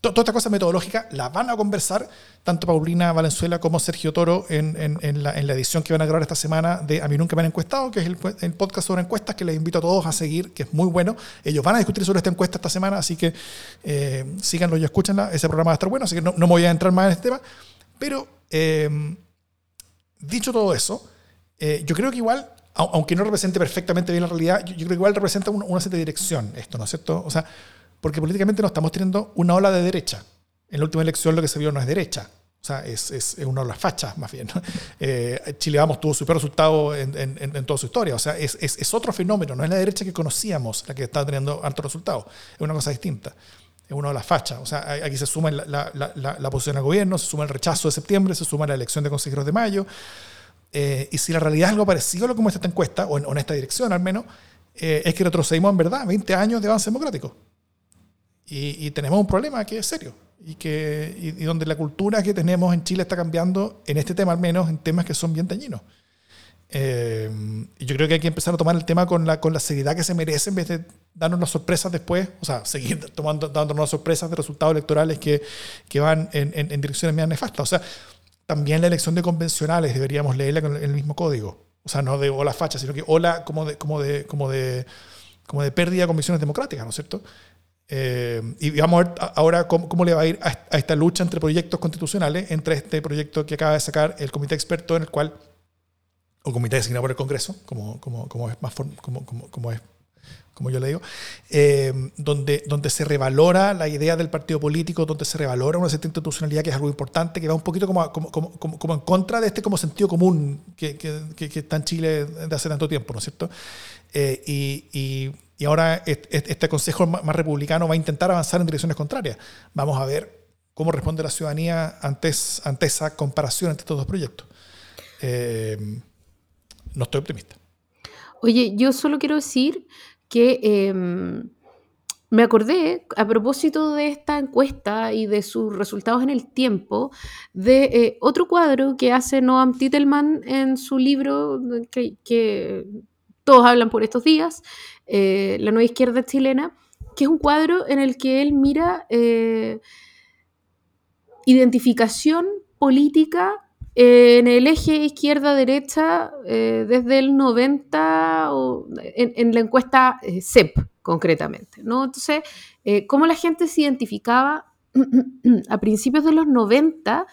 toda esta cosa metodológica la van a conversar tanto Paulina Valenzuela como Sergio Toro en, la, edición que van a grabar esta semana de A mí nunca me han encuestado, que es el, podcast sobre encuestas que les invito a todos a seguir, que es muy bueno. Ellos van a discutir sobre esta encuesta esta semana, así que eh, síganlo y escúchenla. Ese programa va a estar bueno, así que no, no me voy a entrar más en este tema. Pero eh, dicho todo eso, eh, yo creo que igual aunque no represente perfectamente bien la realidad, yo, creo que igual representa una, una cierta dirección esto, ¿no es cierto? O sea, porque políticamente no estamos teniendo una ola de derecha. En la última elección lo que se vio no es derecha, o sea, es, es, una ola facha más bien. Eh, Chile Vamos tuvo su peor resultado en, en, en, toda su historia, o sea, es, es, otro fenómeno, no es la derecha que conocíamos la que está teniendo altos resultados, es una cosa distinta. Es una ola facha. O sea, aquí se suma la, la, la, la posición al gobierno, se suma el rechazo de septiembre, se suma la elección de consejeros de mayo. Eh, y si la realidad es algo parecido a lo que muestra esta encuesta, o en, o en esta dirección al menos, eh, es que retrocedimos en verdad 20 años de avance democrático. Y, y tenemos un problema que es serio. Y, que, y, y, donde la cultura que tenemos en Chile está cambiando, en este tema al menos, en temas que son bien dañinos. Eh, y yo creo que hay que empezar a tomar el tema con la, con la seriedad que se merece en vez de darnos las sorpresas después, o sea, seguir tomando, dándonos sorpresas de resultados electorales que, que van en, en, en direcciones más nefastas. O sea, también la elección de convencionales deberíamos leerla con el mismo código. O sea, no de ola facha, sino que ola como de, como de, como de, como de pérdida de convicciones democráticas, ¿no es cierto? Eh, y vamos a ver ahora cómo, cómo, le va a ir a, a, esta lucha entre proyectos constitucionales, entre este proyecto que acaba de sacar el comité experto en el cual, o comité designado por el Congreso, como, como, como es más como, como, como es como yo le digo, eh, donde, donde se revalora la idea del partido político, donde se revalora una cierta institucionalidad que es algo importante, que va un poquito como, como, como, como en contra de este como sentido común que, que, que, está en Chile de hace tanto tiempo, ¿no es cierto? Eh, y, y, y, ahora este, este consejo más republicano va a intentar avanzar en direcciones contrarias. Vamos a ver cómo responde la ciudadanía ante, ante esa comparación entre estos dos proyectos. Eh, no estoy optimista. Oye, yo solo quiero decir que eh, me acordé, a propósito de esta encuesta y de sus resultados en el tiempo, de eh, otro cuadro que hace Noam Titelman en su libro que, que todos hablan por estos días, eh, La nueva izquierda chilena, que es un cuadro en el que él mira eh, identificación política en el eje izquierda-derecha eh, desde el 90, o en, en la encuesta eh, CEP concretamente. ¿no? Entonces, eh, cómo la gente se identificaba a principios de los 90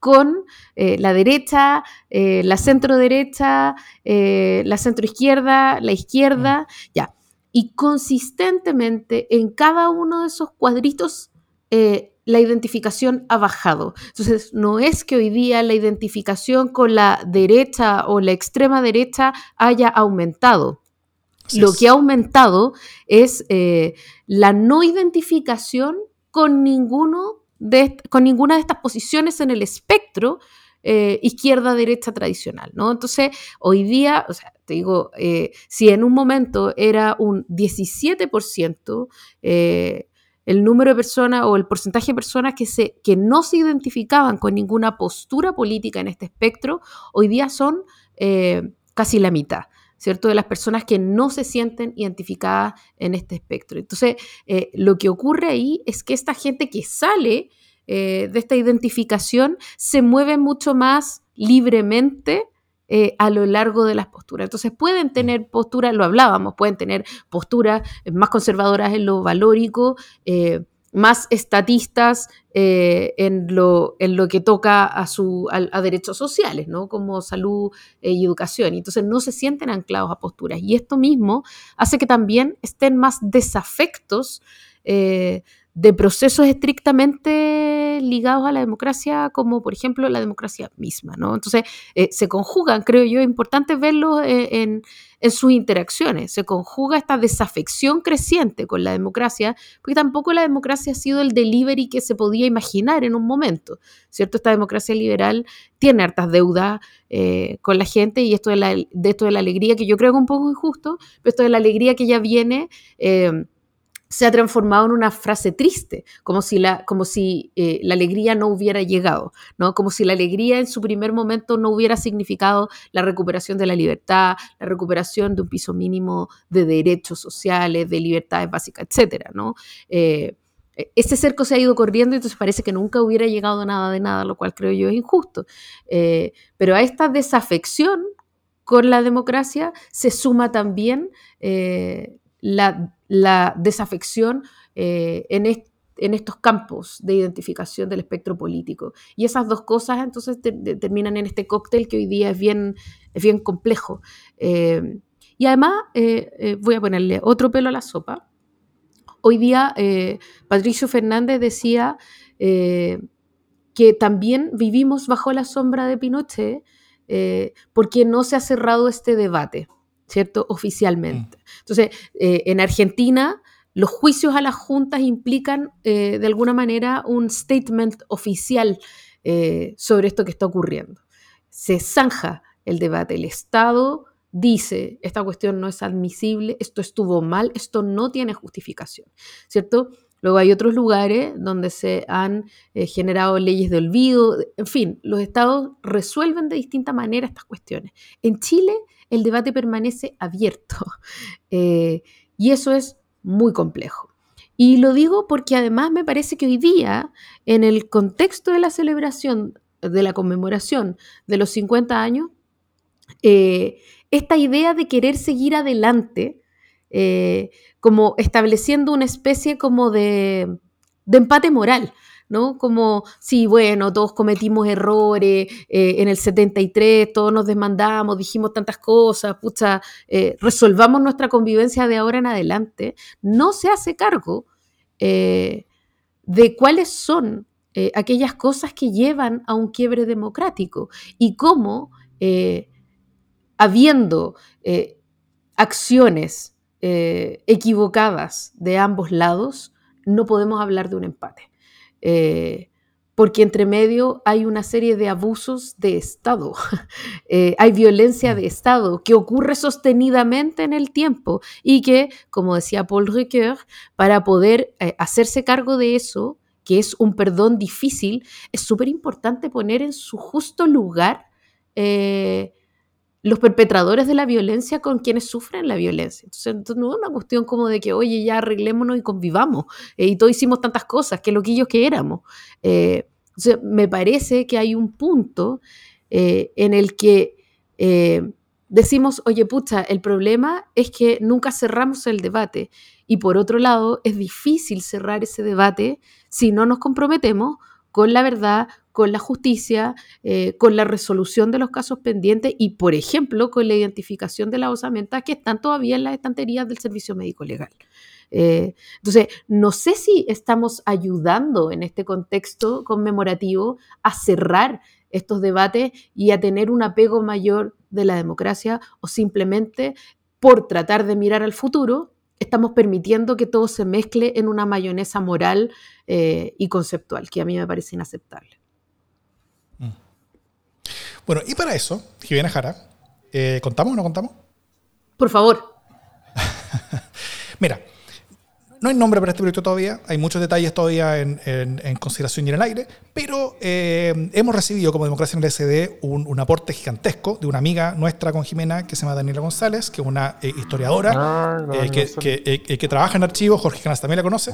con eh, la derecha, la centro derecha, la centro izquierda, la izquierda, mm. ya. Y consistentemente en cada uno de esos cuadritos la identificación ha bajado. Entonces, no es que hoy día la identificación con la derecha o la extrema derecha haya aumentado. Lo que ha aumentado es eh, la no identificación con, ninguno de, con ninguna de estas posiciones en el espectro eh, izquierda-derecha tradicional, ¿no? Entonces, hoy día, o sea, te digo, eh, si en un momento era un 17%, el número de personas o el porcentaje de personas que, se, que no se identificaban con ninguna postura política en este espectro, hoy día son eh, casi la mitad. ¿cierto? De las personas que no se sienten identificadas en este espectro. Entonces, eh, lo que ocurre ahí es que esta gente que sale eh, de esta identificación se mueve mucho más libremente eh, a lo largo de las posturas. Entonces pueden tener posturas, lo hablábamos, pueden tener posturas más conservadoras en lo valórico, eh, más estatistas eh, en, lo, en, lo, que toca a, su, a, derechos sociales, ¿no? como salud y educación. Entonces no se sienten anclados a posturas. Y esto mismo hace que también estén más desafectos de procesos estrictamente ligados a la democracia, como por ejemplo la democracia misma, ¿no? Entonces, eh, se conjugan, creo yo, es importante verlo eh, en, sus interacciones, se conjuga esta desafección creciente con la democracia, porque tampoco la democracia ha sido el delivery que se podía imaginar en un momento, ¿cierto? Esta democracia liberal tiene hartas deudas eh, con la gente y esto de, la, de esto de la alegría, que yo creo que es un poco injusto, pero esto de la alegría que ya viene se ha transformado en una frase triste, como si la, como si, eh, la alegría no hubiera llegado, ¿no? como si la alegría en su primer momento no hubiera significado la recuperación de la libertad, la recuperación de un piso mínimo de derechos sociales, de libertades básicas, etc. ¿no? Ese cerco se ha ido corriendo y entonces parece que nunca hubiera llegado nada de nada, lo cual creo yo es injusto. Eh, pero a esta desafección con la democracia se suma también la desafección eh, en, estos campos de identificación del espectro político. Y esas dos cosas entonces terminan en este cóctel que hoy día es bien, es bien complejo. Eh, y además, eh, voy a ponerle otro pelo a la sopa. Hoy día Patricio Fernández decía que también vivimos bajo la sombra de Pinochet porque no se ha cerrado este debate. ¿Cierto? Oficialmente. Mm. Entonces, eh, en Argentina, los juicios a las juntas implican eh, de alguna manera un statement oficial eh, sobre esto que está ocurriendo. Se zanja el debate, el Estado dice, esta cuestión no es admisible, esto estuvo mal, esto no tiene justificación, ¿cierto? Luego hay otros lugares donde se han generado leyes de olvido, en fin, los estados resuelven de distinta manera estas cuestiones. En Chile el debate permanece abierto. Eh, y eso es muy complejo. Y lo digo porque además me parece que hoy día, en el contexto de la celebración, de la conmemoración de los 50 años, eh, esta idea de querer seguir adelante, eh, como estableciendo una especie como de, empate moral, ¿no? Como, sí, bueno, todos cometimos errores, eh, en el 73 todos nos desmandamos, dijimos tantas cosas, pucha, eh, resolvamos nuestra convivencia de ahora en adelante, no se hace cargo eh, de cuáles son aquellas cosas que llevan a un quiebre democrático y cómo, habiendo acciones equivocadas de ambos lados, no podemos hablar de un empate. Eh, porque entre medio hay una serie de abusos de Estado, eh, hay violencia de Estado que ocurre sostenidamente en el tiempo y que, como decía Paul Ricoeur, para poder eh, hacerse cargo de eso, que es un perdón difícil, es súper importante poner en su justo lugar los perpetradores de la violencia con quienes sufren la violencia. Entonces, no es una cuestión como de que, oye, ya arreglémonos y convivamos, eh, y todos hicimos tantas cosas, que loquillos que éramos. Eh, me parece que hay un punto eh, en el que decimos, oye, pucha, el problema es que nunca cerramos el debate. Y por otro lado, es difícil cerrar ese debate si no nos comprometemos con la verdad, con la justicia, eh, con la resolución de los casos pendientes y, por ejemplo, con la identificación de las osamentas que están todavía en las estanterías del servicio médico legal. Eh, entonces, no sé si estamos ayudando en este contexto conmemorativo a cerrar estos debates y a tener un apego mayor de la democracia o simplemente por tratar de mirar al futuro, estamos permitiendo que todo se mezcle en una mayonesa moral eh, y conceptual, que a mí me parece inaceptable. Bueno, y para eso, Jimena Jara, eh, ¿contamos o no contamos? Por favor. Mira, no hay nombre para este proyecto todavía, hay muchos detalles todavía en, consideración y en el aire, pero eh, hemos recibido como Democracia en el SD un, aporte gigantesco de una amiga nuestra con Jimena que se llama Daniela González, que es una eh, historiadora eh, que, trabaja en archivos, Jorge Canas también la conoce.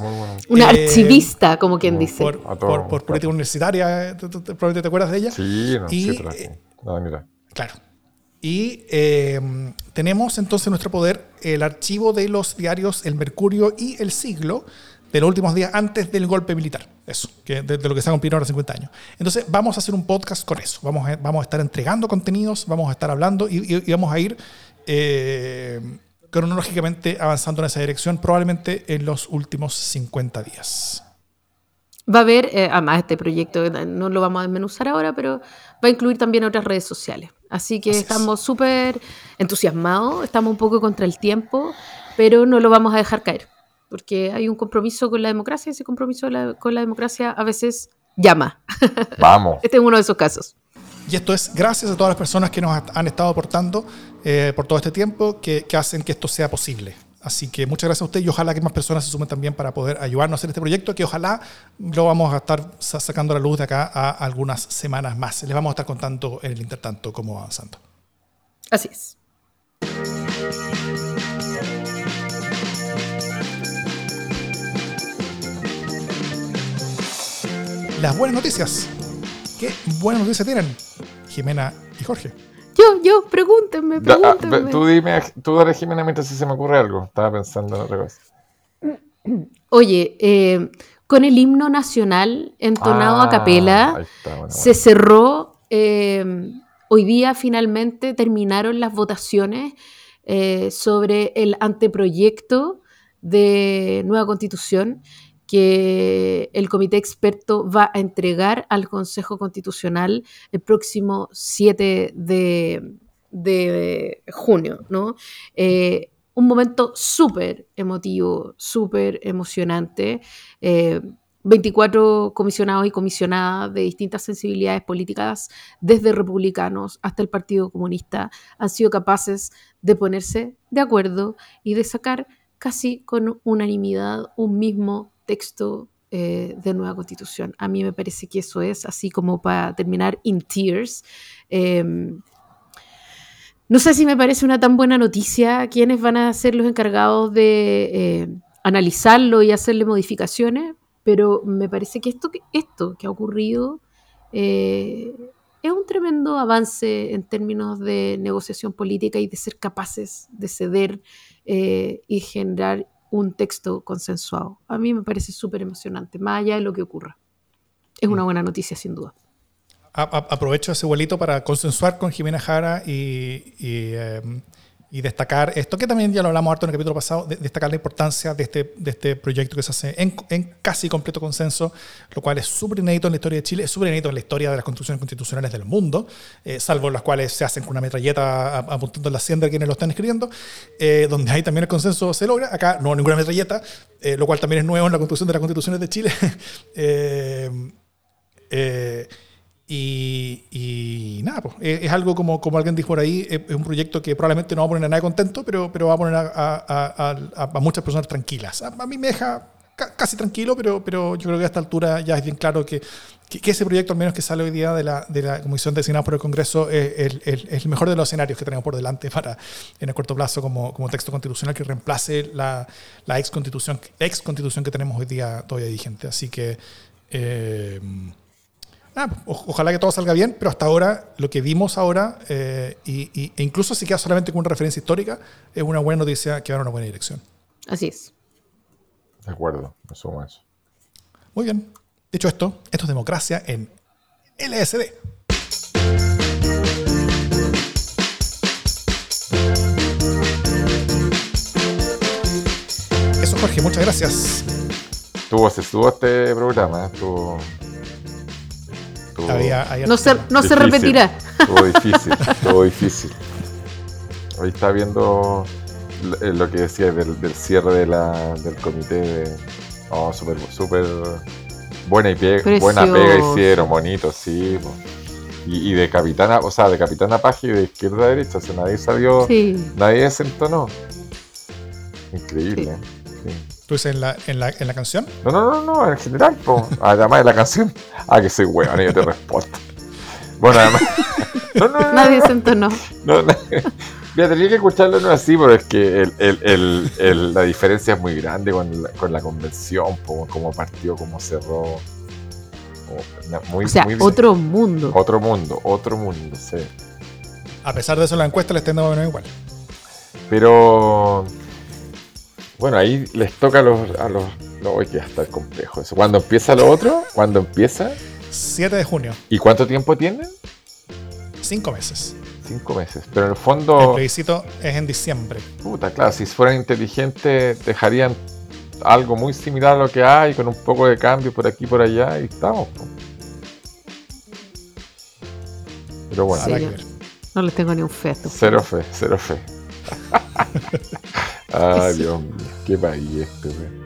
Una archivista, como quien dice. Por, política universitaria, probablemente te acuerdas de ella. Sí, no, sí, Claro. Y tenemos entonces en nuestro poder el archivo de los diarios El Mercurio y El Siglo de los últimos días antes del golpe militar. Eso, que de, lo que se ha cumplido ahora 50 años. Entonces vamos a hacer un podcast con eso. Vamos a, vamos a estar entregando contenidos, vamos a estar hablando y, vamos a ir eh, cronológicamente avanzando en esa dirección probablemente en los últimos 50 días. Va a haber, eh, además este proyecto, no lo vamos a desmenuzar ahora, pero va a incluir también otras redes sociales. Así que estamos súper entusiasmados, estamos un poco contra el tiempo, pero no lo vamos a dejar caer, porque hay un compromiso con la democracia y ese compromiso con la democracia a veces llama. Vamos. este es uno de esos casos. Y esto es gracias a todas las personas que nos han estado aportando eh, por todo este tiempo que hacen que esto sea posible. Así que muchas gracias a usted y ojalá que más personas se sumen también para poder ayudarnos a hacer este proyecto, que ojalá lo vamos a estar sacando a la luz de acá a algunas semanas más. Les vamos a estar contando en el intertanto cómo va avanzando. Así es. Las buenas noticias. ¿Qué buenas noticias tienen Jimena y Jorge? Yo, yo, pregúntenme, ah, pregúntenme. tú dime, tú dale Jimena mientras se me ocurre algo. Estaba pensando en otra cosa. Oye, eh, con el himno nacional entonado a ah, capela, se cerró. Eh, hoy día finalmente terminaron las votaciones eh, sobre el anteproyecto de nueva constitución que el comité experto va a entregar al Consejo Constitucional el próximo 7 de, junio, ¿no? Eh, un momento súper emotivo, súper emocionante. 24 eh, comisionados y comisionadas de distintas sensibilidades políticas, desde republicanos hasta el Partido Comunista, han sido capaces de ponerse de acuerdo y de sacar casi con unanimidad un mismo texto eh, de nueva constitución. A mí me parece que eso es, así como para terminar, in tears. Em, no sé si me parece una tan buena noticia quiénes van a ser los encargados de eh, analizarlo y hacerle modificaciones, pero me parece que esto, esto que ha ocurrido eh, es un tremendo avance en términos de negociación política y de ser capaces de ceder y generar un texto consensuado. A mí me parece súper emocionante, más allá de lo que ocurra. Es una mm. buena noticia, sin duda. aprovecho ese vuelito para consensuar con Jimena Jara y, em, y destacar esto, que también ya lo hablamos harto en el capítulo pasado, destacar la importancia de este, de este proyecto que se hace en, casi completo consenso, lo cual es súper inédito en la historia de Chile, es súper inédito en la historia de las constituciones constitucionales del mundo, eh, salvo las cuales se hacen con una metralleta apuntando en la hacienda de quienes lo están escribiendo, eh, donde ahí también el consenso se logra, acá no ninguna metralleta, eh, lo cual también es nuevo en la construcción de las constituciones de Chile. Y, nada, pues, es, algo como, como alguien dijo por ahí, es, un proyecto que probablemente no va a poner a nadie contento, pero, pero va a poner a, muchas personas tranquilas. A, mí me deja casi tranquilo, pero, pero yo creo que a esta altura ya es bien claro que, que, ese proyecto, al menos que sale hoy día de la, de la Comisión designada por el Congreso, es, el mejor de los escenarios que tenemos por delante para, en el corto plazo, como, como texto constitucional que reemplace la, la ex, constitución, ex constitución que tenemos hoy día todavía vigente. Así que... Eh, Ah, ojalá que todo salga bien, pero hasta ahora lo que vimos ahora, eh, y, e incluso si queda solamente con una referencia histórica, es una buena noticia que va en una buena dirección. Así es. De acuerdo, me sumo a eso. Muy bien. Dicho esto, esto es democracia en LSD. Jorge, muchas gracias. Tuvo, se estuvo este programa, estuvo. Estuvo Había- había- No se, no se repetirá. Estuvo difícil, estuvo difícil. Ahí está viendo lo- eh, lo que decía del, del cierre de la, del comité de. Oh, súper, súper buena y pe- buena pega hicieron, bonito, sí. Y, y de capitana, o sea, de capitana Paji de izquierda a derecha, o sea, nadie salió, Sí. nadie desentonó. Increíble. sí. ¿Tú dices en la, en la, en la canción? No, no, no, no, en general, po. además de la canción. Ah, que soy hueón, yo te respondo. Bueno, además. No, no, no, Nadie no, se entonó. no, no. Mira, tenía que escucharlo no así, pero es que el, el- el- el- la diferencia es muy grande con la, con la convención, po, cómo partió, cómo cerró. Muy, O sea, muy- otro mundo. otro mundo, otro mundo, sí. A pesar de eso, la encuesta le estén dando igual. Pero bueno, ahí les toca a los, a los, no, que va a estar complejo eso. Cuando empieza lo otro, cuando empieza, 7 de junio, ¿y cuánto tiempo tienen? 5 meses. Cinco meses. Pero en el El fondo, plebiscito es en diciembre. puta, claro, si fueran inteligentes, dejarían algo muy similar a lo que hay, con un poco de cambio por aquí y por allá, y estamos. Pero bueno, Sí. No les tengo ni un fe cero fe, cero fe. Ay, Sí. Dios mío, qué país este, güey.